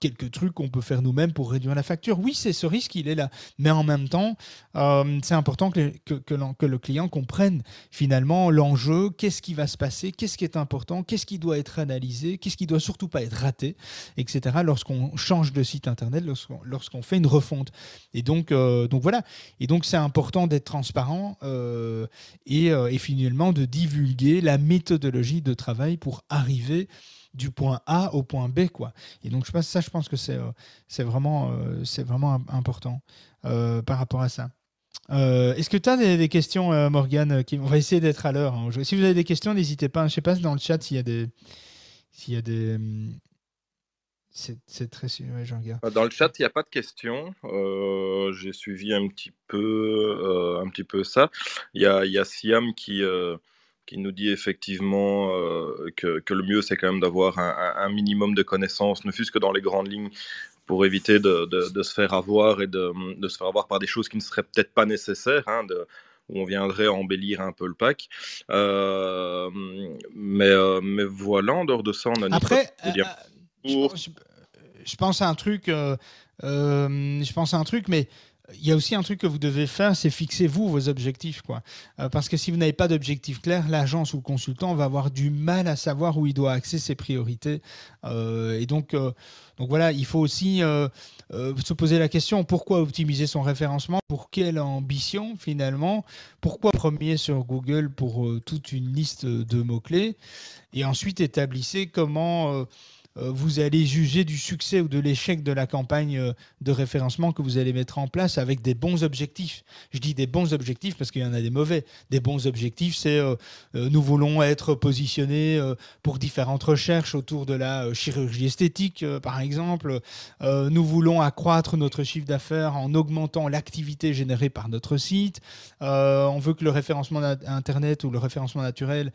quelques trucs qu'on peut faire nous-mêmes pour réduire la facture. Oui, c'est ce risque, il est là. Mais en même temps, euh, c'est important que, que, le client comprenne finalement l'enjeu, qu'est-ce qui va se passer, qu'est-ce qui est important, qu'est-ce qui doit être analysé, qu'est-ce qui doit surtout pas être raté, etc. lorsqu'on change de site Internet, lorsqu'on fait une refonte. Et donc, euh, donc voilà. Et donc, c'est important d'être transparent euh, et, et finalement de divulguer la méthodologie de travail pour arriver du point A au point B. Quoi. Et donc, je pense, ça, je pense que c'est, euh, c'est, vraiment, euh, c'est vraiment important euh, par rapport à ça. est-ce que tu as des, questions, Morgane qui... On va essayer d'être à l'heure. Hein. Si vous avez des questions, n'hésitez pas. Je ne sais pas dans le chat s'il y a des. Des hum, c'est, très. Ouais, regarde. Dans le chat, il n'y a pas de questions. j'ai suivi un petit peu, un petit peu ça. Il y a, y a Siam qui qui nous dit effectivement euh, que, que, le mieux, c'est quand même d'avoir un, un, minimum de connaissances, ne fût-ce que dans les grandes lignes, pour éviter de, de, de se faire avoir et de, de, se faire avoir par des choses qui ne seraient peut-être pas nécessaires, hein, où on viendrait embellir un peu le pack. Euh, mais, euh, mais voilà, en dehors de ça, on a... Après, je, je, pense à un truc... je pense à un truc, mais il y a aussi un truc que vous devez faire, c'est fixer vous vos objectifs. Quoi. Euh, parce que si vous n'avez pas d'objectif clair, l'agence ou le consultant va avoir du mal à savoir où il doit axer ses priorités. Euh, et donc, euh, donc voilà, il faut aussi se poser la question, pourquoi optimiser son référencement? Pour quelle ambition finalement? Pourquoi premier sur Google pour toute une liste de mots-clés? Et ensuite, établissez comment vous allez juger du succès ou de l'échec de la campagne euh, de référencement que vous allez mettre en place avec des bons objectifs. Je dis des bons objectifs parce qu'il y en a des mauvais. Des bons objectifs, c'est euh, nous voulons être positionnés pour différentes recherches autour de la chirurgie esthétique, par exemple. nous voulons accroître notre chiffre d'affaires en augmentant l'activité générée par notre site. on veut que le référencement Internet ou le référencement naturel euh,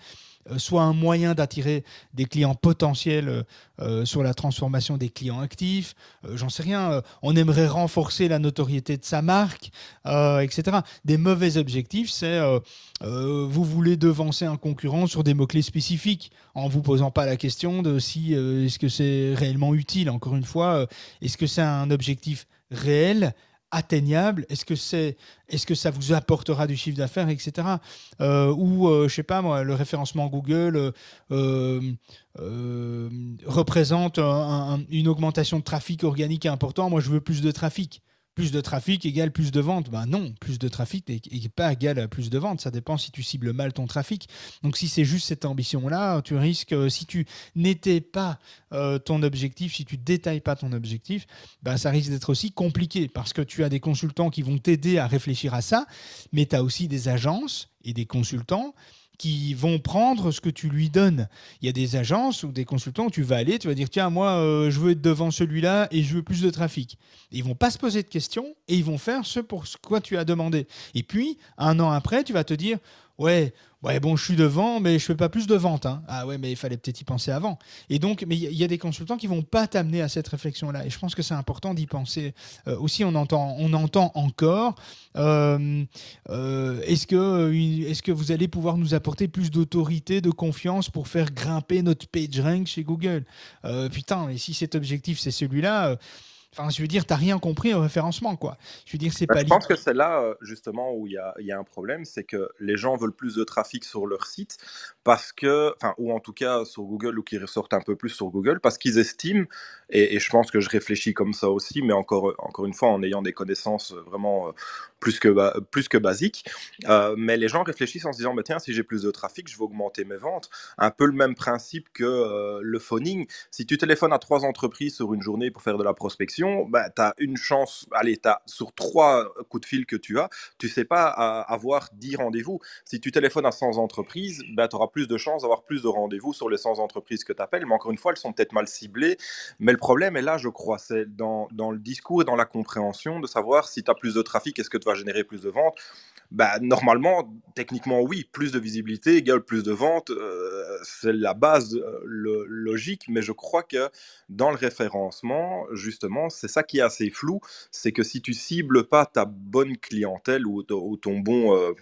soit un moyen d'attirer des clients potentiels euh, euh, sur la transformation des clients actifs. J'en sais rien. on aimerait renforcer la notoriété de sa marque, etc. Des mauvais objectifs, c'est vous voulez devancer un concurrent sur des mots-clés spécifiques en vous posant pas la question de si est-ce que c'est réellement utile. Encore une fois, est-ce que c'est un objectif réel atteignable Est-ce que, est-ce que ça vous apportera du chiffre d'affaires, etc. Euh, ou, euh, je sais pas moi, le référencement Google euh, représente une augmentation de trafic organique important. Moi, je veux plus de trafic plus de trafic égale plus de ventes. Ben non, plus de trafic n'est pas égal à plus de ventes. Ça dépend si tu cibles mal ton trafic. Donc si c'est juste cette ambition-là, tu risques, euh, si tu n'étais pas euh, ton objectif, si tu détailles pas ton objectif, ben ça risque d'être aussi compliqué parce que tu as des consultants qui vont t'aider à réfléchir à ça, mais tu as aussi des agences et des consultants qui vont prendre ce que tu lui donnes. Il y a des agences ou des consultants où tu vas aller, tu vas dire tiens moi euh, je veux être devant celui-là et je veux plus de trafic. ils vont pas se poser de questions et ils vont faire ce pour quoi tu as demandé. Et puis un an après tu vas te dire Ouais, ouais, bon, je suis devant, mais je fais pas plus de ventes. hein. Ah ouais, mais il fallait peut-être y penser avant. Et donc, mais il y, a- des consultants qui vont pas t'amener à cette réflexion-là. Et je pense que c'est important d'y penser. Euh, aussi, on entend, on entend encore. euh, euh, est-ce que, est-ce que vous allez pouvoir nous apporter plus d'autorité, de confiance pour faire grimper notre page rank chez Google? Putain, et si cet objectif c'est celui-là. Euh, Enfin, je veux dire, t'as rien compris au référencement, quoi. Je veux dire, c'est Bah, pas je pense que c'est là euh, justement où il y a, il y a un problème, c'est que les gens veulent plus de trafic sur leur site parce que, enfin, ou en tout cas sur Google ou qui ressortent un peu plus sur Google parce qu'ils estiment, et, et je pense que je réfléchis comme ça aussi, mais encore, encore une fois en ayant des connaissances vraiment euh, plus que, plus que basiques, euh, mais les gens réfléchissent en se disant, mais tiens, si j'ai plus de trafic, je vais augmenter mes ventes. Un peu le même principe que euh, le phoning. Si tu téléphones à trois entreprises sur une journée pour faire de la prospection, bah, tu as une chance, allez, t'as, sur trois coups de fil que tu as, tu sais pas à- avoir 10 rendez-vous. Si tu téléphones à 100 entreprises, bah, tu auras plus de chances d'avoir plus de rendez-vous sur les 100 entreprises que tu appelles. Mais encore une fois, elles sont peut-être mal ciblées. Mais le problème est là, je crois, c'est dans, dans le discours et dans la compréhension de savoir si tu as plus de trafic, est-ce que tu vas générer plus de ventes bah, normalement, techniquement, oui, plus de visibilité égale plus de ventes, euh, c'est la base euh, le- logique, mais je crois que dans le référencement, justement, c'est ça qui est assez flou, c'est que si tu cibles pas ta bonne clientèle ou, to- ou ton bon euh,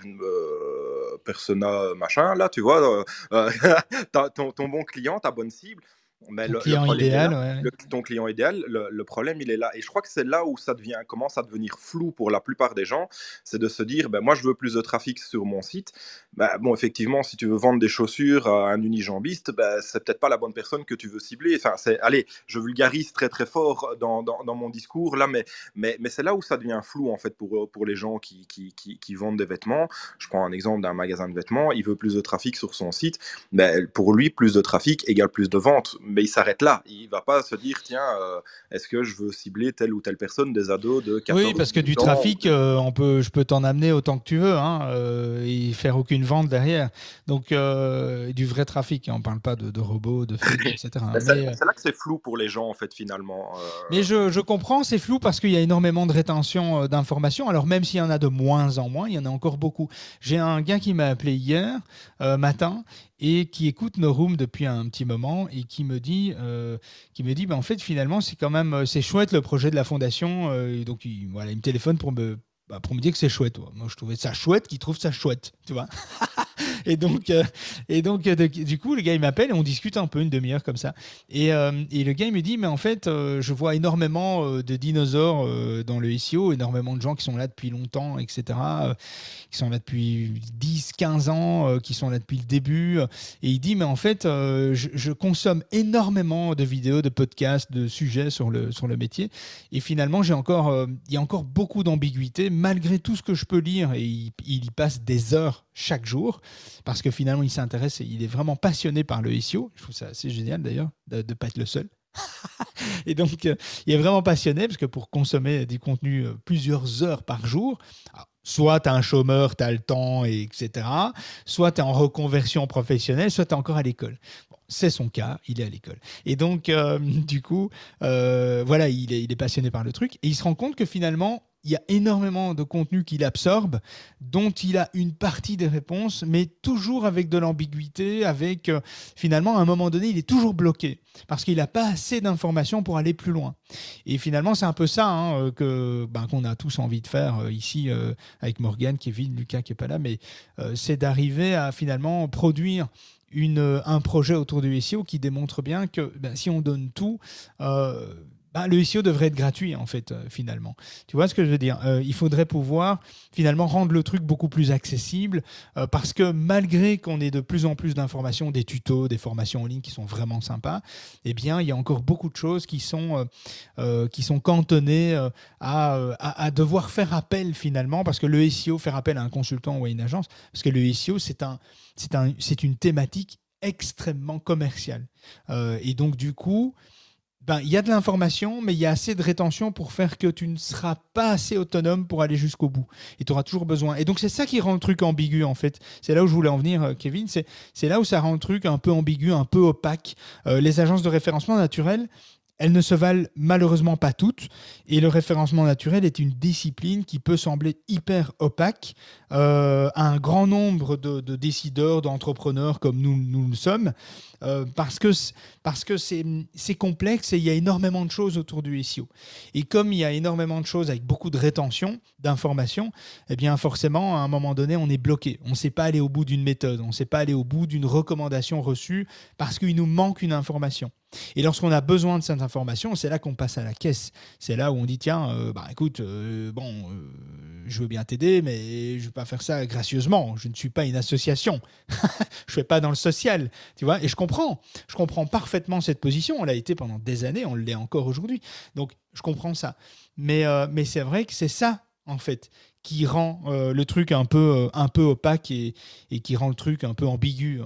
persona machin, là, tu vois, (laughs) ton bon client, ta bonne cible, mais ton le, client idéal, ouais. Le- ton client idéal, le, le problème, il est là. Et je crois que c'est là où ça devient, commence à devenir flou pour la plupart des gens. C'est de se dire, ben, moi, je veux plus de trafic sur mon site. Ben, bon, effectivement, si tu veux vendre des chaussures à un unijambiste, ben, c'est peut-être pas la bonne personne que tu veux cibler. Enfin, c'est, allez, je vulgarise très, très fort dans, dans, dans mon discours, là, mais, mais, mais c'est là où ça devient flou, en fait, pour, pour les gens qui, qui, qui, qui vendent des vêtements. Je prends un exemple d'un magasin de vêtements. Il veut plus de trafic sur son site. Ben, pour lui, plus de trafic égale plus de ventes. Mais il s'arrête là. Il va pas se dire, tiens, euh, est-ce que je veux cibler telle ou telle personne, des ados de 14 Oui, parce que du 18 ans, trafic, euh, on peut, je peux t'en amener autant que tu veux hein, euh, et faire aucune vente derrière. Donc, euh, du vrai trafic. hein, On parle pas de, de robots, de films, etc. Ben, c'est là que c'est flou pour les gens, en fait, finalement. mais je, je comprends, c'est flou parce qu'il y a énormément de rétention d'informations. Alors, même s'il y en a de moins en moins, il y en a encore beaucoup. J'ai un gars qui m'a appelé hier matin et qui écoute nos rooms depuis un petit moment et qui me dit, euh, qui me dit, ben en fait, finalement, c'est quand même, euh, c'est chouette le projet de la fondation. euh, donc, il, voilà, il me téléphone pour me, bah, pour me dire que c'est chouette. Moi, je trouvais ça chouette, qu'il trouve ça chouette, tu vois. (laughs) et donc, euh, et donc euh, du coup, le gars, il m'appelle et on discute un peu une demi-heure comme ça. Et, euh, et le gars, il me dit, mais en fait, je vois énormément de dinosaures dans le SEO, énormément de gens qui sont là depuis longtemps, etc., qui sont là depuis 10, 15 ans, qui sont là depuis le début. Et il dit, mais en fait, je, consomme énormément de vidéos, de podcasts, de sujets sur le, sur le métier. Et finalement, j'ai encore, il y a encore beaucoup d'ambiguïté, malgré tout ce que je peux lire. Et il, il y passe des heures chaque jour, parce que finalement, il s'intéresse et il est vraiment passionné par le SEO. Je trouve ça assez génial d'ailleurs, de ne pas être le seul. (laughs) et donc, euh, il est vraiment passionné, parce que pour consommer du contenu euh, plusieurs heures par jour, alors, soit tu as un chômeur, tu as le temps, et etc. Soit tu es en reconversion professionnelle, soit tu es encore à l'école. C'est son cas, il est à l'école. Et donc, euh, (laughs) du coup, euh, voilà, il est, passionné par le truc. Et il se rend compte que finalement, il y a énormément de contenu qu'il absorbe, dont il a une partie des réponses, mais toujours avec de l'ambiguïté, avec euh, finalement, à un moment donné, il est toujours bloqué, parce qu'il n'a pas assez d'informations pour aller plus loin. Et finalement, c'est un peu ça hein, que ben, qu'on a tous envie de faire ici avec Morgan, Kevin, Lucas qui est pas là, mais euh, c'est d'arriver à finalement produire euh, un projet autour du SEO qui démontre bien que ben, si on donne tout, euh, ben, le SEO devrait être gratuit en fait euh, finalement. Tu vois ce que je veux dire? Euh, Il faudrait pouvoir finalement rendre le truc beaucoup plus accessible euh, parce que malgré qu'on ait de plus en plus d'informations, des tutos, des formations en ligne qui sont vraiment sympas, eh bien il y a encore beaucoup de choses qui sont, qui sont cantonnées à, à, à devoir faire appel finalement parce que le SEO, faire appel à un consultant ou à une agence, parce que le SEO c'est un, un, c'est une thématique extrêmement commerciale. Et donc du coup, ben, il y a de l'information, mais il y a assez de rétention pour faire que tu ne seras pas assez autonome pour aller jusqu'au bout. Et tu auras toujours besoin. Et donc, c'est ça qui rend le truc ambigu, en fait. C'est là où je voulais en venir, euh, Kevin. C'est c'est là où ça rend le truc un peu ambigu, un peu opaque. Euh, les agences de référencement naturel, elles ne se valent malheureusement pas toutes, et le référencement naturel est une discipline qui peut sembler hyper opaque euh, à un grand nombre de, décideurs, d'entrepreneurs comme nous, le sommes, euh, parce que parce que c'est complexe et il y a énormément de choses autour du SEO. Et comme il y a énormément de choses avec beaucoup de rétention d'informations, eh bien forcément, à un moment donné, on est bloqué. On ne sait pas aller au bout d'une méthode, on ne sait pas aller au bout d'une recommandation reçue parce qu'il nous manque une information. Et lorsqu'on a besoin de cette information, c'est là qu'on passe à la caisse. C'est là où on dit tiens, euh, bah écoute, euh, bon, euh, je veux bien t'aider, mais je ne vais pas faire ça gracieusement. Je ne suis pas une association. (laughs) je ne fais pas dans le social, tu vois. Et je comprends, je comprends parfaitement cette position. On l'a été pendant des années, on l'est encore aujourd'hui. Donc je comprends ça. Mais, mais c'est vrai que c'est ça en fait qui rend euh, le truc un peu, euh, opaque et, qui rend le truc un peu ambigu.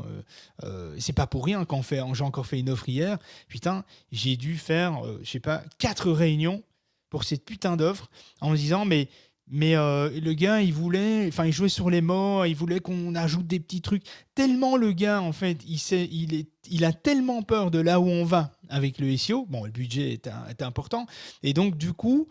Euh, c'est pas pour rien qu'en fait, j'ai encore fait une offre hier. Putain, j'ai dû faire, je sais pas, quatre réunions pour cette putain d'offre en me disant mais mais le gars, il voulait, enfin, il jouait sur les mots, il voulait qu'on ajoute des petits trucs. Tellement le gars, en fait, il sait, il est, il a tellement peur de là où on va avec le SEO. Bon, le budget est, est important, et donc du coup,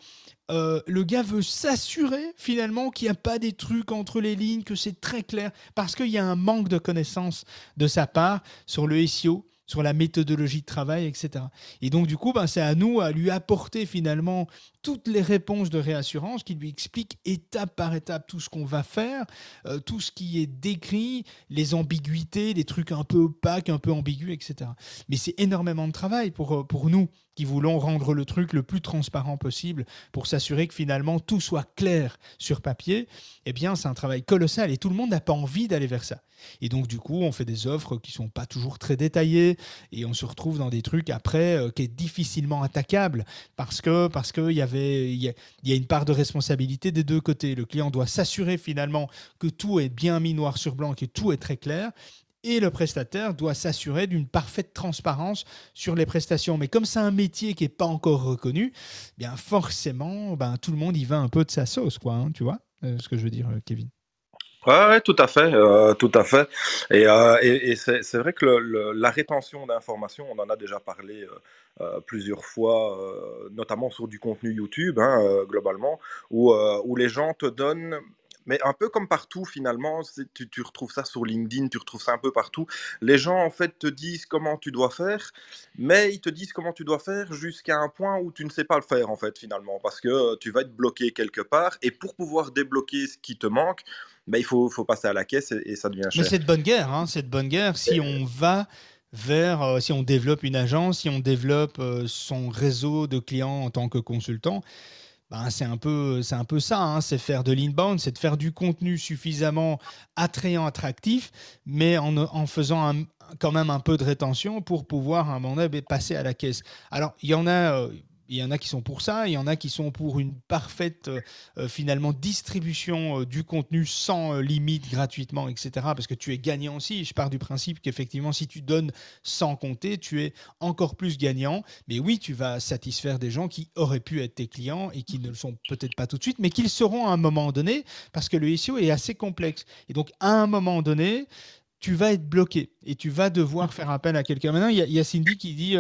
euh, le gars veut s'assurer finalement qu'il n'y a pas des trucs entre les lignes, que c'est très clair, parce qu'il y a un manque de connaissances de sa part sur le SEO, sur la méthodologie de travail, etc. Et donc du coup, ben, c'est à nous à lui apporter finalement toutes les réponses de réassurance qui lui expliquent étape par étape tout ce qu'on va faire, euh, tout ce qui est décrit, les ambiguïtés, les trucs un peu opaques, un peu ambigus, etc. Mais c'est énormément de travail pour, euh, pour nous qui voulons rendre le truc le plus transparent possible pour s'assurer que finalement tout soit clair sur papier. Eh bien, c'est un travail colossal et tout le monde n'a pas envie d'aller vers ça. Et donc, du coup, on fait des offres qui sont pas toujours très détaillées et on se retrouve dans des trucs après euh, qui est difficilement attaquable parce que parce qu'il y avait il y, a, une part de responsabilité des deux côtés. Le client doit s'assurer finalement que tout est bien mis noir sur blanc, que tout est très clair. Et le prestataire doit s'assurer d'une parfaite transparence sur les prestations. Mais comme c'est un métier qui n'est pas encore reconnu, eh bien forcément, ben, tout le monde y va un peu de sa sauce, quoi. Hein, tu vois euh, ce que je veux dire, euh, Kevin Ouais, tout à fait, euh, tout à fait. Et, c'est vrai que la rétention d'informations, on en a déjà parlé plusieurs fois, notamment sur du contenu YouTube, hein, globalement, où les gens te donnent mais un peu comme partout finalement, tu, tu, retrouves ça sur LinkedIn, tu retrouves ça un peu partout. Les gens en fait te disent comment tu dois faire, mais ils te disent comment tu dois faire jusqu'à un point où tu ne sais pas le faire en fait finalement, parce que tu vas être bloqué quelque part, et pour pouvoir débloquer ce qui te manque, bah, il faut, faut, passer à la caisse et, ça devient cher. Mais c'est de bonne guerre, hein, c'est de bonne guerre si on va vers, euh, si on développe une agence, si on développe euh, son réseau de clients en tant que consultant, ben, c'est un peu, c'est un peu ça, hein, c'est faire de l'inbound, c'est de faire du contenu suffisamment attrayant, attractif, mais en, faisant quand même un peu de rétention pour pouvoir à un moment donné passer à la caisse. Alors il y en a. Euh, il y en a qui sont pour ça, il y en a qui sont pour une parfaite euh, euh, finalement distribution euh, du contenu sans limite gratuitement, etc. Parce que tu es gagnant aussi. Je pars du principe qu'effectivement, si tu donnes sans compter, tu es encore plus gagnant. Mais oui, tu vas satisfaire des gens qui auraient pu être tes clients et qui ne le sont peut-être pas tout de suite, mais qui le seront à un moment donné, parce que le SEO est assez complexe. Et donc, à un moment donné, tu vas être bloqué et tu vas devoir faire appel à quelqu'un. Maintenant, il y, a Cindy qui dit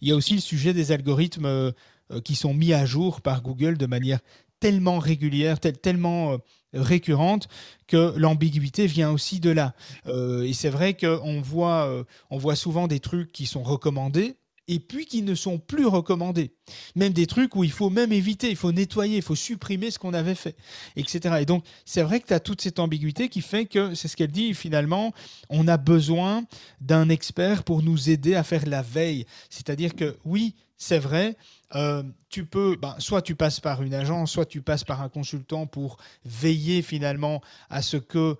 il y a aussi le sujet des algorithmes euh, qui sont mis à jour par Google de manière tellement régulière, tellement euh, récurrente que l'ambiguïté vient aussi de là. Euh, et c'est vrai qu'on voit, on voit souvent des trucs qui sont recommandés et puis qui ne sont plus recommandés. Même des trucs où il faut même éviter, il faut nettoyer, il faut supprimer ce qu'on avait fait, etc. Et donc, c'est vrai que tu as toute cette ambiguïté qui fait que, c'est ce qu'elle dit, finalement, on a besoin d'un expert pour nous aider à faire la veille. C'est-à-dire que oui, c'est vrai, euh, tu peux, ben, soit tu passes par une agence, soit tu passes par un consultant pour veiller finalement à ce que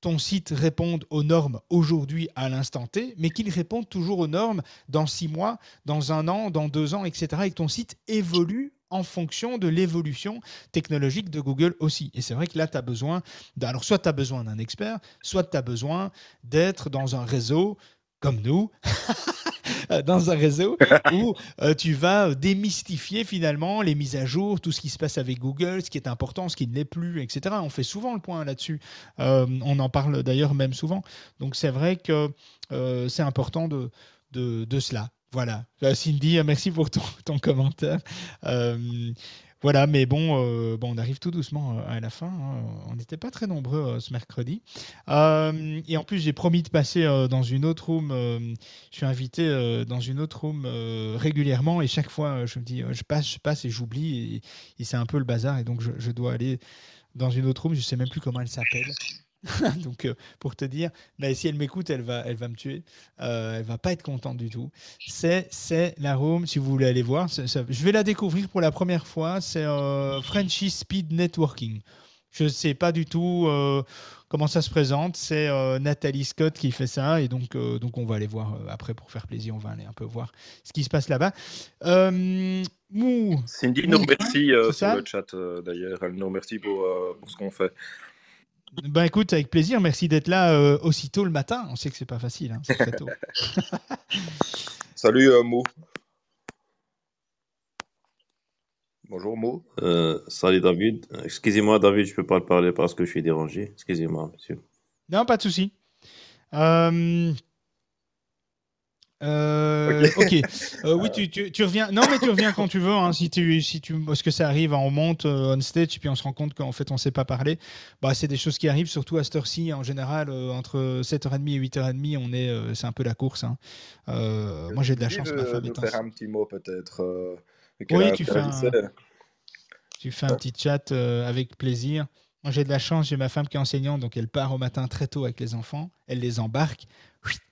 ton site réponde aux normes aujourd'hui à l'instant T, mais qu'il réponde toujours aux normes dans six mois, dans un an, dans deux ans, etc. Et ton site évolue en fonction de l'évolution technologique de Google aussi. Et c'est vrai que là, tu as besoin, alors soit tu as besoin d'un expert, soit tu as besoin d'être dans un réseau comme nous, (laughs) (laughs) dans un réseau où euh, tu vas démystifier finalement les mises à jour, tout ce qui se passe avec Google, ce qui est important, ce qui ne l'est plus, etc. On fait souvent le point là-dessus. Euh, on en parle d'ailleurs même souvent. Donc c'est vrai que euh, c'est important de, de, cela. Voilà. Cindy, merci pour ton, ton commentaire. Voilà, mais bon, euh, bon, on arrive tout doucement euh, à la fin. Hein. On n'était pas très nombreux euh, ce mercredi. et en plus, j'ai promis de passer dans une autre room. je suis invité dans une autre room régulièrement et chaque fois, je me dis, je passe, je passe et j'oublie. Et, c'est un peu le bazar. Et donc, je, je dois aller dans une autre room. Je ne sais même plus comment elle s'appelle. (laughs) Donc, euh, pour te dire, mais si elle m'écoute, elle va, elle va me tuer. Euh, elle va pas être contente du tout. C'est, c'est la room, si vous voulez aller voir. je vais la découvrir pour la première fois. C'est euh, Frenchy Speed Networking. Je ne sais pas du tout euh, comment ça se présente. C'est Nathalie Scott qui fait ça. Et donc, donc on va aller voir après pour faire plaisir. On va aller un peu voir ce qui se passe là-bas. Mou, Cindy nous remercie sur le chat d'ailleurs. Elle nous remercie pour, pour ce qu'on fait. Ben écoute, avec plaisir. Merci d'être là euh, aussitôt le matin. On sait que c'est pas facile, hein, c'est très tôt. (laughs) Salut euh, Mo. Bonjour Mo. Euh, salut David. Excusez-moi David, je peux pas le parler parce que je suis dérangé. Excusez-moi monsieur. Non, pas de souci. Euh, euh, ok. (laughs) Euh, oui, tu, tu, tu, reviens. Non, mais tu reviens quand tu veux. Hein, si tu, si tu, parce que ça arrive, on monte euh, on stage, puis on se rend compte qu'en fait, on sait pas parler. Bah, c'est des choses qui arrivent, surtout à cette heure-ci. En général, entre 7h30 et 8h30, on est, c'est un peu la course. Hein. moi, j'ai de la chance. Ma femme est faire un petit mot peut-être. oui, tu fais, un, tu fais un petit chat avec plaisir. Moi, j'ai de la chance, j'ai ma femme qui est enseignante, donc elle part au matin très tôt avec les enfants, elle les embarque.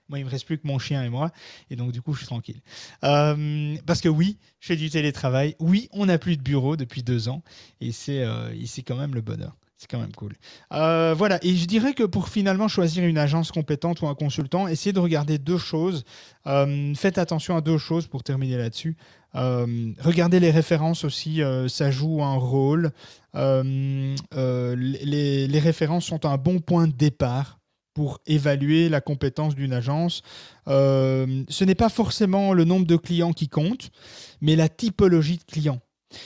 Moi, il me reste plus que mon chien et moi, et donc du coup, je suis tranquille. Euh, parce que oui, je fais du télétravail. Oui, on n'a plus de bureau depuis deux ans, et c'est euh, quand même le bonheur. C'est quand même cool. Euh, voilà, et je dirais que pour finalement choisir une agence compétente ou un consultant, essayez de regarder deux choses. Euh, faites attention à deux choses pour terminer là-dessus. regardez les références aussi, ça joue un rôle. Les, références sont un bon point de départ pour évaluer la compétence d'une agence. Euh, ce n'est pas forcément le nombre de clients qui compte, mais la typologie de clients.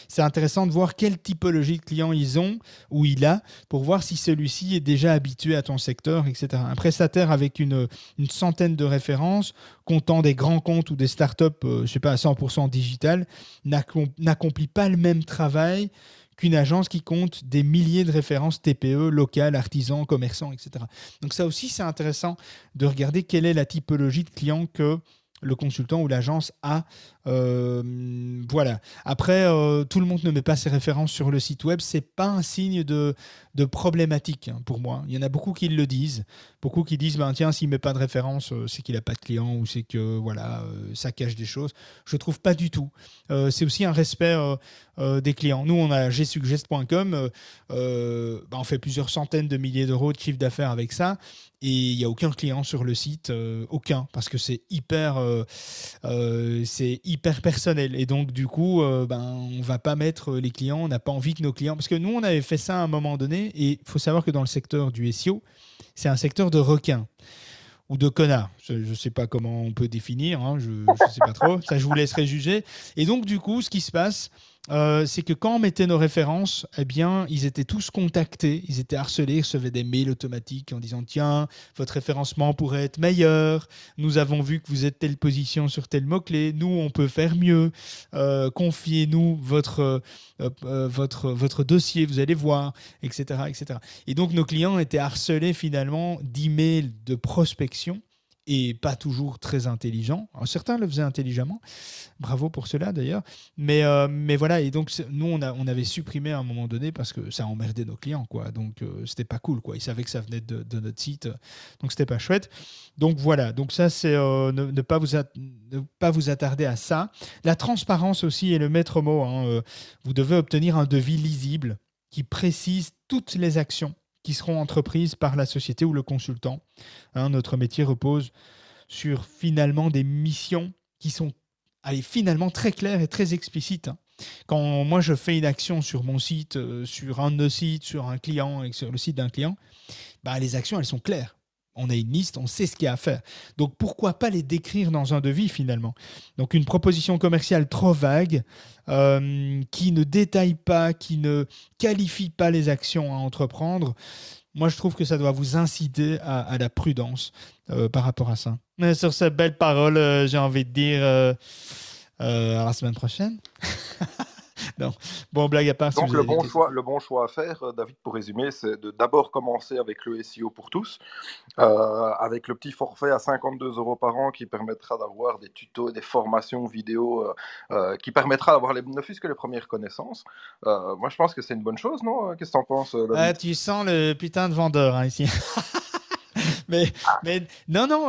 C'est intéressant de voir quelle typologie de clients ils ont ou il a pour voir si celui-ci est déjà habitué à ton secteur, etc. Un prestataire avec une, centaine de références, comptant des grands comptes ou des startups, euh, je sais pas, à 100% digital, n'accomplit pas le même travail qu'une agence qui compte des milliers de références TPE, locales, artisans, commerçants, etc. Donc ça aussi, c'est intéressant de regarder quelle est la typologie de clients que le consultant ou l'agence a. Euh, voilà. Après, euh, tout le monde ne met pas ses références sur le site web. C'est pas un signe de, de problématique hein, pour moi. Il y en a beaucoup qui le disent. Beaucoup qui disent, ben, tiens, s'il met pas de référence, euh, c'est qu'il n'a pas de client ou c'est que voilà, ça cache des choses. Je trouve pas du tout. c'est aussi un respect des clients. Nous, on a gsuggest.com. Ben, on fait plusieurs centaines de milliers d'euros de chiffre d'affaires avec ça. Et il n'y a aucun client sur le site, aucun, parce que c'est hyper, hyper personnel. Et donc, du coup, ben, on va pas mettre les clients, on n'a pas envie que nos clients. Parce que nous, on avait fait ça à un moment donné, et il faut savoir que dans le secteur du SEO, c'est un secteur de requins ou de connards. Je ne sais pas comment on peut définir, hein, je ne sais pas trop. Ça, je vous laisserai juger. Et donc, du coup, ce qui se passe, euh, c'est que quand on mettait nos références, eh bien, ils étaient tous contactés, ils étaient harcelés, ils recevaient des mails automatiques en disant Tiens, votre référencement pourrait être meilleur, nous avons vu que vous êtes telle position sur tel mot-clé, nous, on peut faire mieux, euh, confiez-nous votre, euh, votre, votre dossier, vous allez voir, etc., etc. Et donc, nos clients étaient harcelés finalement d'emails de prospection et pas toujours très intelligent. certains le faisaient intelligemment, bravo pour cela d'ailleurs. Mais, euh, voilà, et donc nous, on, avait supprimé à un moment donné parce que ça emmerdait nos clients, quoi. Donc euh, c'était pas cool, quoi. Ils savaient que ça venait de, notre site, donc c'était pas chouette. Donc voilà, donc ça, c'est euh, ne, pas vous ne pas vous attarder à ça. La transparence aussi est le maître mot. Hein. Vous devez obtenir un devis lisible qui précise toutes les actions qui seront entreprises par la société ou le consultant. Hein, notre métier repose sur finalement des missions qui sont allez, finalement très claires et très explicites. Quand moi je fais une action sur mon site, euh, sur un de nos sites, sur un client et sur le site d'un client, bah, les actions elles sont claires on a une liste, on sait ce qu'il y a à faire. Donc pourquoi pas les décrire dans un devis finalement? Donc une proposition commerciale trop vague, euh, qui ne détaille pas, qui ne qualifie pas les actions à entreprendre, moi, je trouve que ça doit vous inciter à, la prudence euh, par rapport à ça. Mais sur ces belles paroles, euh, j'ai envie de dire à la semaine prochaine. (laughs) (laughs) non. Bon, blague à part. Donc, le, bon choix, le bon choix à faire, euh, David, pour résumer, c'est de d'abord commencer avec le SEO pour tous, euh, avec le petit forfait à 52 euros par an qui permettra d'avoir des tutos, des formations vidéo, euh, qui permettra d'avoir les, ne fût-ce que les premières connaissances. moi, je pense que c'est une bonne chose, non Qu'est-ce que tu en penses ah, Tu sens le putain de vendeur hein, ici. (laughs) mais, ah. mais, non, non,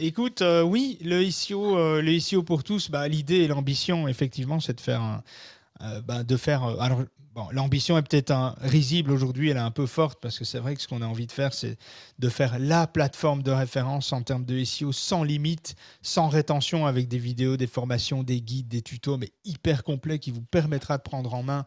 écoute, oui, le SEO, le SEO pour tous, bah, l'idée et l'ambition, effectivement, c'est de faire un, euh, bah, de faire. Euh, l'ambition est peut-être risible aujourd'hui, elle est un peu forte parce que c'est vrai que ce qu'on a envie de faire, c'est de faire la plateforme de référence en termes de SEO sans limite, sans rétention, avec des vidéos, des formations, des guides, des tutos, mais hyper complets qui vous permettra de prendre en main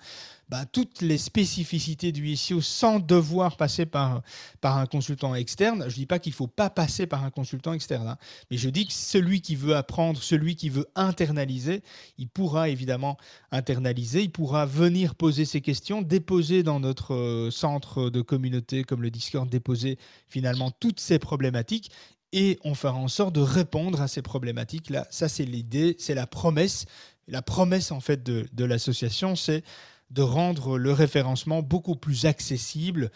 bah, toutes les spécificités du SEO sans devoir passer par, par un consultant externe. Je ne dis pas qu'il ne faut pas passer par un consultant externe, hein, mais je dis que celui qui veut apprendre, celui qui veut internaliser, il pourra évidemment internaliser, il pourra venir poser ses questions, déposer dans notre euh, centre de communauté comme le Discord, déposer finalement toutes ces problématiques et on fera en sorte de répondre à ces problématiques-là. Ça, c'est l'idée, c'est la promesse. La promesse, en fait, de, de l'association, c'est de rendre le référencement beaucoup plus accessible.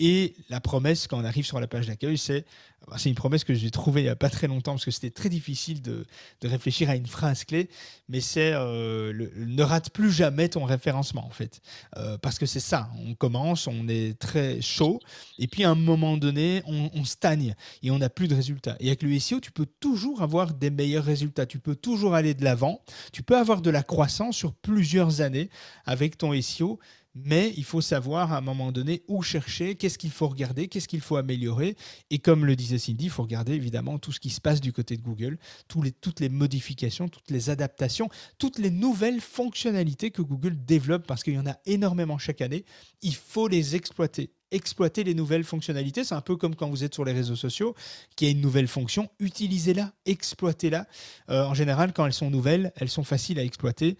Et la promesse, quand on arrive sur la page d'accueil, c'est bah, une promesse que j'ai trouvée il n'y a pas très longtemps parce que c'était très difficile de, réfléchir à une phrase clé, mais c'est euh, ne rate plus jamais ton référencement en fait. Euh, parce que c'est ça, on commence, on est très chaud, et puis à un moment donné, on, stagne et on n'a plus de résultats. Et avec le SEO, tu peux toujours avoir des meilleurs résultats, tu peux toujours aller de l'avant, tu peux avoir de la croissance sur plusieurs années avec ton SEO mais il faut savoir à un moment donné où chercher, qu'est-ce qu'il faut regarder, qu'est-ce qu'il faut améliorer. Et comme le disait Cindy, il faut regarder évidemment tout ce qui se passe du côté de Google, toutes les modifications, toutes les adaptations, toutes les nouvelles fonctionnalités que Google développe parce qu'il y en a énormément chaque année. Il faut les exploiter exploiter les nouvelles fonctionnalités. C'est un peu comme quand vous êtes sur les réseaux sociaux, qu'il y a une nouvelle fonction, utilisez-la, exploitez-la. Euh, en général, quand elles sont nouvelles, elles sont faciles à exploiter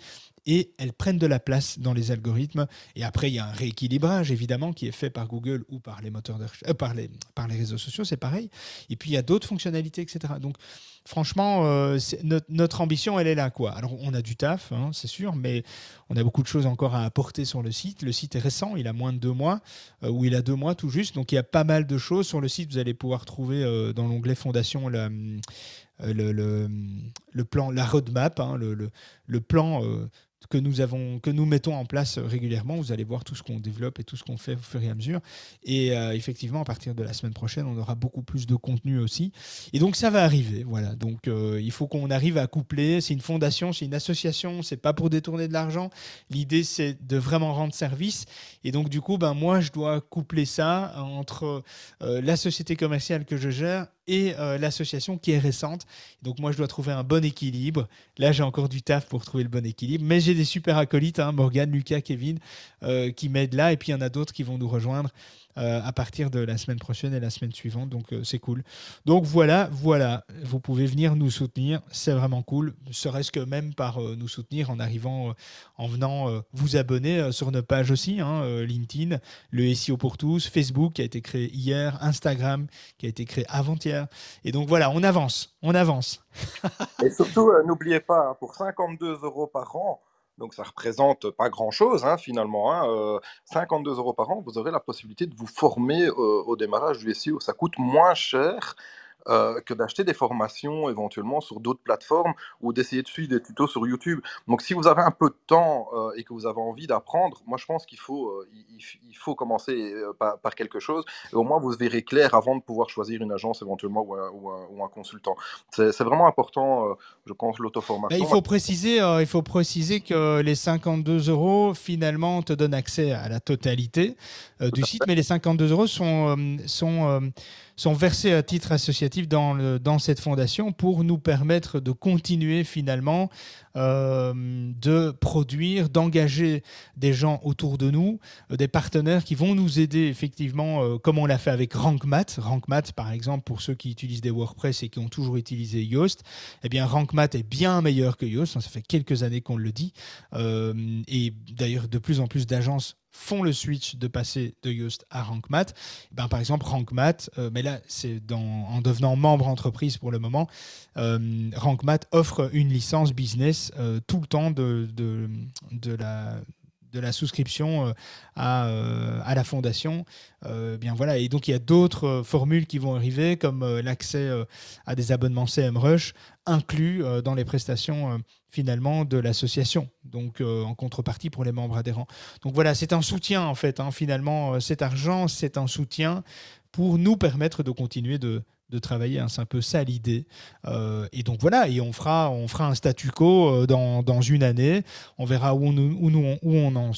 et elles prennent de la place dans les algorithmes. Et après, il y a un rééquilibrage, évidemment, qui est fait par Google ou par les moteurs de euh, par, les, par les réseaux sociaux, c'est pareil. Et puis, il y a d'autres fonctionnalités, etc. Donc, franchement, euh, notre, ambition, elle est là. Quoi. Alors, on a du taf, hein, c'est sûr, mais on a beaucoup de choses encore à apporter sur le site. Le site est récent, il a moins de deux mois, euh, ou il a deux mois tout juste. Donc, il y a pas mal de choses sur le site. Vous allez pouvoir trouver dans l'onglet Fondation le, le, plan, la roadmap, hein, le, le, plan que nous, avons, que nous mettons en place régulièrement. Vous allez voir tout ce qu'on développe et tout ce qu'on fait au fur et à mesure. Et euh, effectivement, à partir de la semaine prochaine, on aura beaucoup plus de contenu aussi. Et donc, ça va arriver. Voilà. Donc, euh, il faut qu'on arrive à coupler. C'est une fondation, c'est une association. C'est pas pour détourner de l'argent. L'idée, c'est de vraiment rendre service. Et donc, du coup, ben, moi, je dois coupler ça entre euh, la société commerciale que je gère et euh, l'association qui est récente. Donc moi, je dois trouver un bon équilibre. Là, j'ai encore du taf pour trouver le bon équilibre, mais j'ai des super acolytes, hein, Morgan, Lucas, Kevin, euh, qui m'aident là, et puis il y en a d'autres qui vont nous rejoindre euh, à partir de la semaine prochaine et la semaine suivante. Donc euh, c'est cool. Donc voilà, voilà, vous pouvez venir nous soutenir, c'est vraiment cool. Serait-ce que même par euh, nous soutenir en arrivant, en venant vous abonner sur nos pages aussi, hein, LinkedIn, le SEO pour tous, Facebook qui a été créé hier, Instagram qui a été créé avant-hier. Et donc voilà, on avance, on avance. et surtout, n'oubliez pas, hein, pour 52 euros par an, donc ça représente pas grand-chose hein, finalement. Hein, 52 euh, euros par an, vous aurez la possibilité de vous former euh, au démarrage du SEO. Ça coûte moins cher euh, que d'acheter des formations éventuellement sur d'autres plateformes ou d'essayer de suivre des tutos sur YouTube. Donc si vous avez un peu de temps euh, et que vous avez envie d'apprendre, moi je pense qu'il faut, euh, il, faut commencer par, quelque chose et au moins vous verrez clair avant de pouvoir choisir une agence éventuellement ou un, consultant. C'est vraiment important, je pense, l'auto-formation. Il faut préciser, il faut préciser que les 52 euros finalement te donnent accès à la totalité du site, mais les 52 euros sont, sont sont versés à titre associatif dans, cette fondation pour nous permettre de continuer finalement euh, de produire, d'engager des gens autour de nous, euh, des partenaires qui vont nous aider effectivement, euh, comme on l'a fait avec RankMath. RankMath, par exemple, pour ceux qui utilisent des WordPress et qui ont toujours utilisé Yoast, eh bien RankMath est bien meilleur que Yoast. Ça fait quelques années qu'on le dit. et d'ailleurs, de plus en plus d'agences font le switch de passer de Yoast à RankMath. Eh ben, par exemple, RankMath, euh, mais là, c'est en devenant membre entreprise pour le moment, euh, RankMath offre une licence business euh, tout le temps de, de, de la de la souscription à, à, la fondation. bien voilà. Et donc il y a d'autres formules qui vont arriver, comme l'accès à des abonnements CMrush, inclus dans les prestations finalement de l'association, donc euh, en contrepartie pour les membres adhérents. Donc voilà, c'est un soutien en fait, hein, finalement, euh, cet argent, c'est un soutien pour nous permettre de continuer de, de travailler, hein, c'est un peu ça l'idée. Euh, et donc voilà, et on fera, on fera un statu quo dans, dans une année, on verra où, nous, où, nous, où, on en,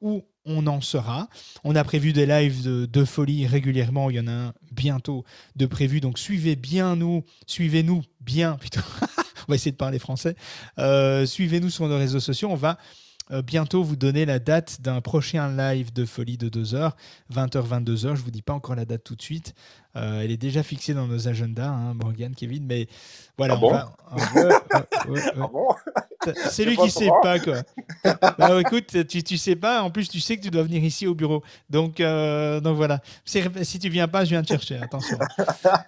où on en sera. On a prévu des lives de, folie régulièrement, il y en a un bientôt de prévu, donc suivez bien nous, suivez-nous bien, (laughs) plutôt. on va essayer de parler français. Euh, suivez-nous sur nos réseaux sociaux. On va euh, bientôt vous donner la date d'un prochain live de folie de 2 heures, 20h, 22h. Je ne vous dis pas encore la date tout de suite. Euh, elle est déjà fixée dans nos agendas, hein, Morgan, Kevin. Mais voilà, ah bon ah bon? C'est lui qui sait pas quoi. bah, écoute, tu, tu sais pas. En plus, tu sais que tu dois venir ici au bureau. Donc, euh, donc voilà. Si tu viens pas, je viens te chercher. Attention. (laughs)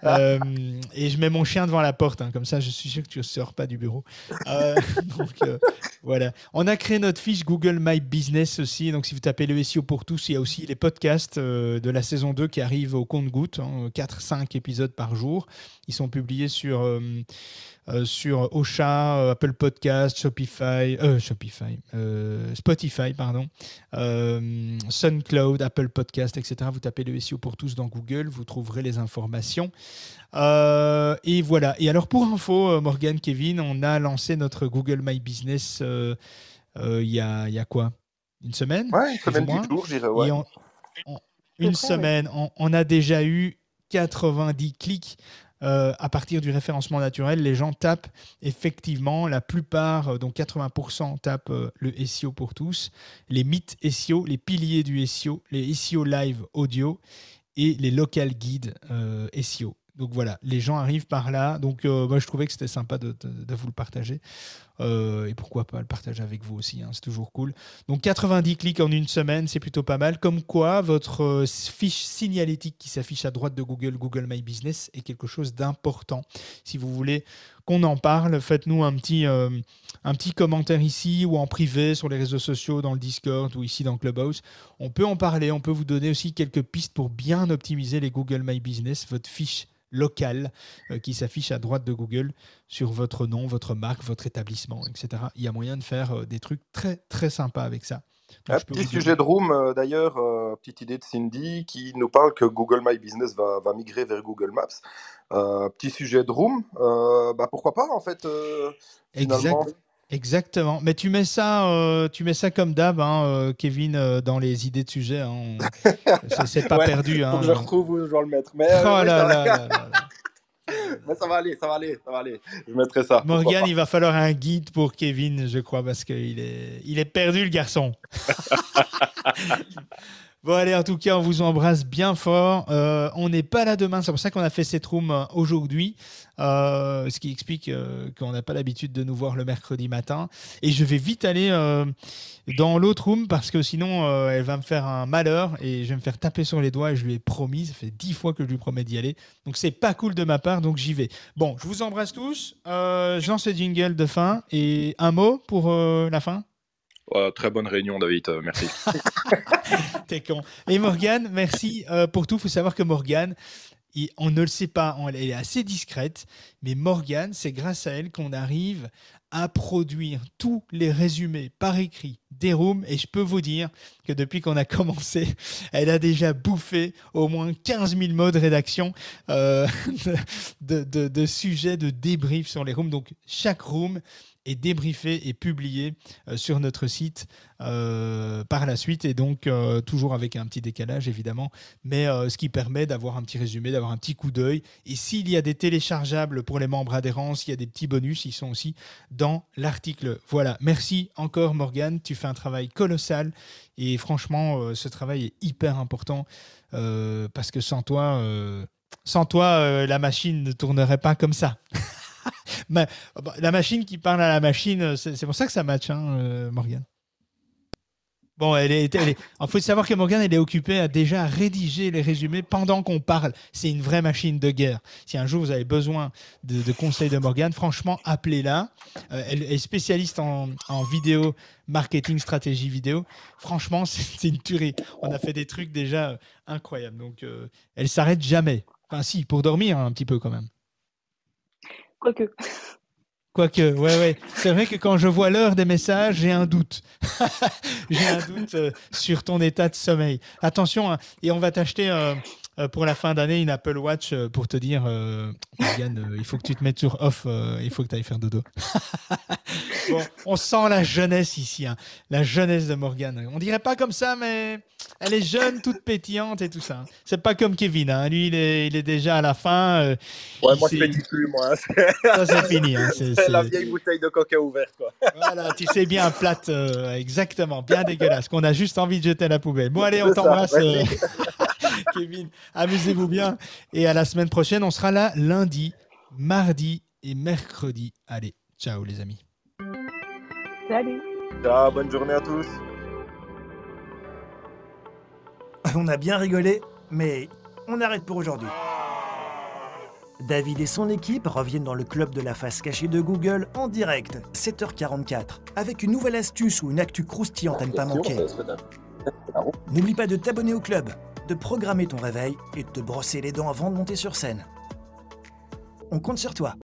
Euh, et je mets mon chien devant la porte. Hein, comme ça, je suis sûr que tu ne sors pas du bureau. Euh, (laughs) donc voilà. On a créé notre fiche Google My Business aussi. Donc, si vous tapez le SEO pour tous, il y a aussi les podcasts de la saison 2 qui arrivent au compte-goutte. 4-5 hein, épisodes par jour. Ils sont publiés sur sur Ocha, Apple Podcast, Shopify, euh, Shopify, Spotify, pardon, SunCloud, Apple Podcast, etc. Vous tapez le SEO pour tous dans Google, vous trouverez les informations. et voilà. Et alors pour info, Morgan, Kevin, on a lancé notre Google My Business il y, a, y a quoi? Une semaine? Ouais, une semaine, jours, j'irais. Ouais. une semaine, on, a déjà eu 90 clics euh, à partir du référencement naturel, les gens tapent effectivement, la plupart, euh, donc 80% tapent euh, le SEO pour tous, les mythes SEO, les piliers du SEO, les SEO live audio et les local guides SEO. Donc voilà, les gens arrivent par là. Donc moi, je trouvais que c'était sympa de, vous le partager. et pourquoi pas le partager avec vous aussi, hein, c'est toujours cool. Donc 90 clics en une semaine, c'est plutôt pas mal. Comme quoi, votre fiche signalétique qui s'affiche à droite de Google, Google My Business, est quelque chose d'important. Si vous voulez qu'on en parle, faites-nous un petit, un petit commentaire ici ou en privé sur les réseaux sociaux, dans le Discord ou ici dans Clubhouse. On peut en parler, on peut vous donner aussi quelques pistes pour bien optimiser les Google My Business, votre fiche local euh, qui s'affiche à droite de Google sur votre nom, votre marque, votre établissement, etc. Il y a moyen de faire euh, des trucs très très sympas avec ça. Un petit sujet de room euh, d'ailleurs, petite idée de Cindy qui nous parle que Google My Business va, va migrer vers Google Maps. petit sujet de room, bah pourquoi pas en fait. Exact. Exactement. Mais tu mets ça, euh, tu mets ça comme d'hab, hein, euh, Kevin, euh, dans les idées de sujet. Hein. (laughs) C'est pas perdu. Hein. Je retrouve je dois le mettre. Mais, oh là là, là, (laughs) Mais ça va aller, ça va aller, ça va aller. Je mettrai ça. Morgan, il va falloir un guide pour Kevin, je crois, parce qu'il est, il est perdu, le garçon. (laughs) Bon, allez, en tout cas, on vous embrasse bien fort. Euh, on n'est pas là demain, c'est pour ça qu'on a fait cette room euh, aujourd'hui, euh, ce qui explique qu'on n'a pas l'habitude de nous voir le mercredi matin. Et je vais vite aller dans l'autre room parce que sinon, elle va me faire un malheur et je vais me faire taper sur les doigts et je lui ai promis, ça fait dix fois que je lui promets d'y aller. Donc, c'est pas cool de ma part, donc j'y vais. Bon, je vous embrasse tous. je lance le jingle de fin et un mot pour la fin? Très bonne réunion, David. Euh, merci. (laughs) T'es con. Et Morgane, merci euh, pour tout. Il faut savoir que Morgane, on ne le sait pas, elle est assez discrète, mais Morgane, c'est grâce à elle qu'on arrive à produire tous les résumés par écrit des rooms et je peux vous dire que depuis qu'on a (laughs) commencé, elle a déjà bouffé au moins 15 000 mots de rédaction euh, (laughs) de, de, sujets de débrief sur les rooms. Donc chaque room débriefé et publié euh, sur notre site euh, par la suite et donc euh, toujours avec un petit décalage évidemment, mais ce qui permet d'avoir un petit résumé, d'avoir un petit coup d'œil. Et s'il y a des téléchargeables pour les membres adhérents, s'il y a des petits bonus, ils sont aussi dans l'article. Voilà, merci encore Morgane, tu fais un travail colossal et franchement ce travail est hyper important parce que sans toi, sans toi la machine ne tournerait pas comme ça. (laughs) Bah, la machine qui parle à la machine, c'est pour ça que ça match, hein, euh, Morgan. Bon, elle est. Il faut savoir que Morgane, elle est occupée à déjà rédiger les résumés pendant qu'on parle. C'est une vraie machine de guerre. Si un jour vous avez besoin de, conseils de Morgane, franchement, appelez-la. Euh, elle est spécialiste en, vidéo, marketing, stratégie vidéo. Franchement, (laughs) c'est une tuerie. On a fait des trucs déjà euh, incroyables. Donc, euh, elle s'arrête jamais. Enfin, si, pour dormir un petit peu quand même. Quoique. Quoique, ouais, ouais. C'est vrai que quand je vois l'heure des messages, j'ai un doute. (laughs) j'ai un doute euh, sur ton état de sommeil. Attention, hein, et on va t'acheter euh, pour la fin d'année une Apple Watch pour te dire, Yann, il faut que tu te mettes sur off, il faut que tu ailles faire dodo. (laughs) bon, on sent la jeunesse ici, hein, la jeunesse de Morgane. On dirait pas comme ça, mais elle est jeune, toute pétillante et tout ça. Hein. C'est pas comme Kevin, hein. lui, il est, il est, déjà à la fin. ouais, moi, je pétille plus, moi. (laughs) ça, c'est fini. C'est la vieille bouteille de coca ouverte, quoi. voilà, tu sais bien, plate, exactement, bien (laughs) dégueulasse, qu'on a juste envie de jeter à la poubelle. Bon, allez, on t'embrasse, Kevin. Amusez-vous bien. Et à la semaine prochaine, on sera là lundi, mardi et mercredi. Allez, ciao les amis. Salut. Ciao, bonne journée à tous. On a bien rigolé, mais on arrête pour aujourd'hui. David et son équipe reviennent dans le club de la face cachée de Google en direct, 7h44, avec une nouvelle astuce ou une actu croustillante à ne pas manquer. N'oublie pas de t'abonner au club, de programmer ton réveil et de te brosser les dents avant de monter sur scène. On compte sur toi.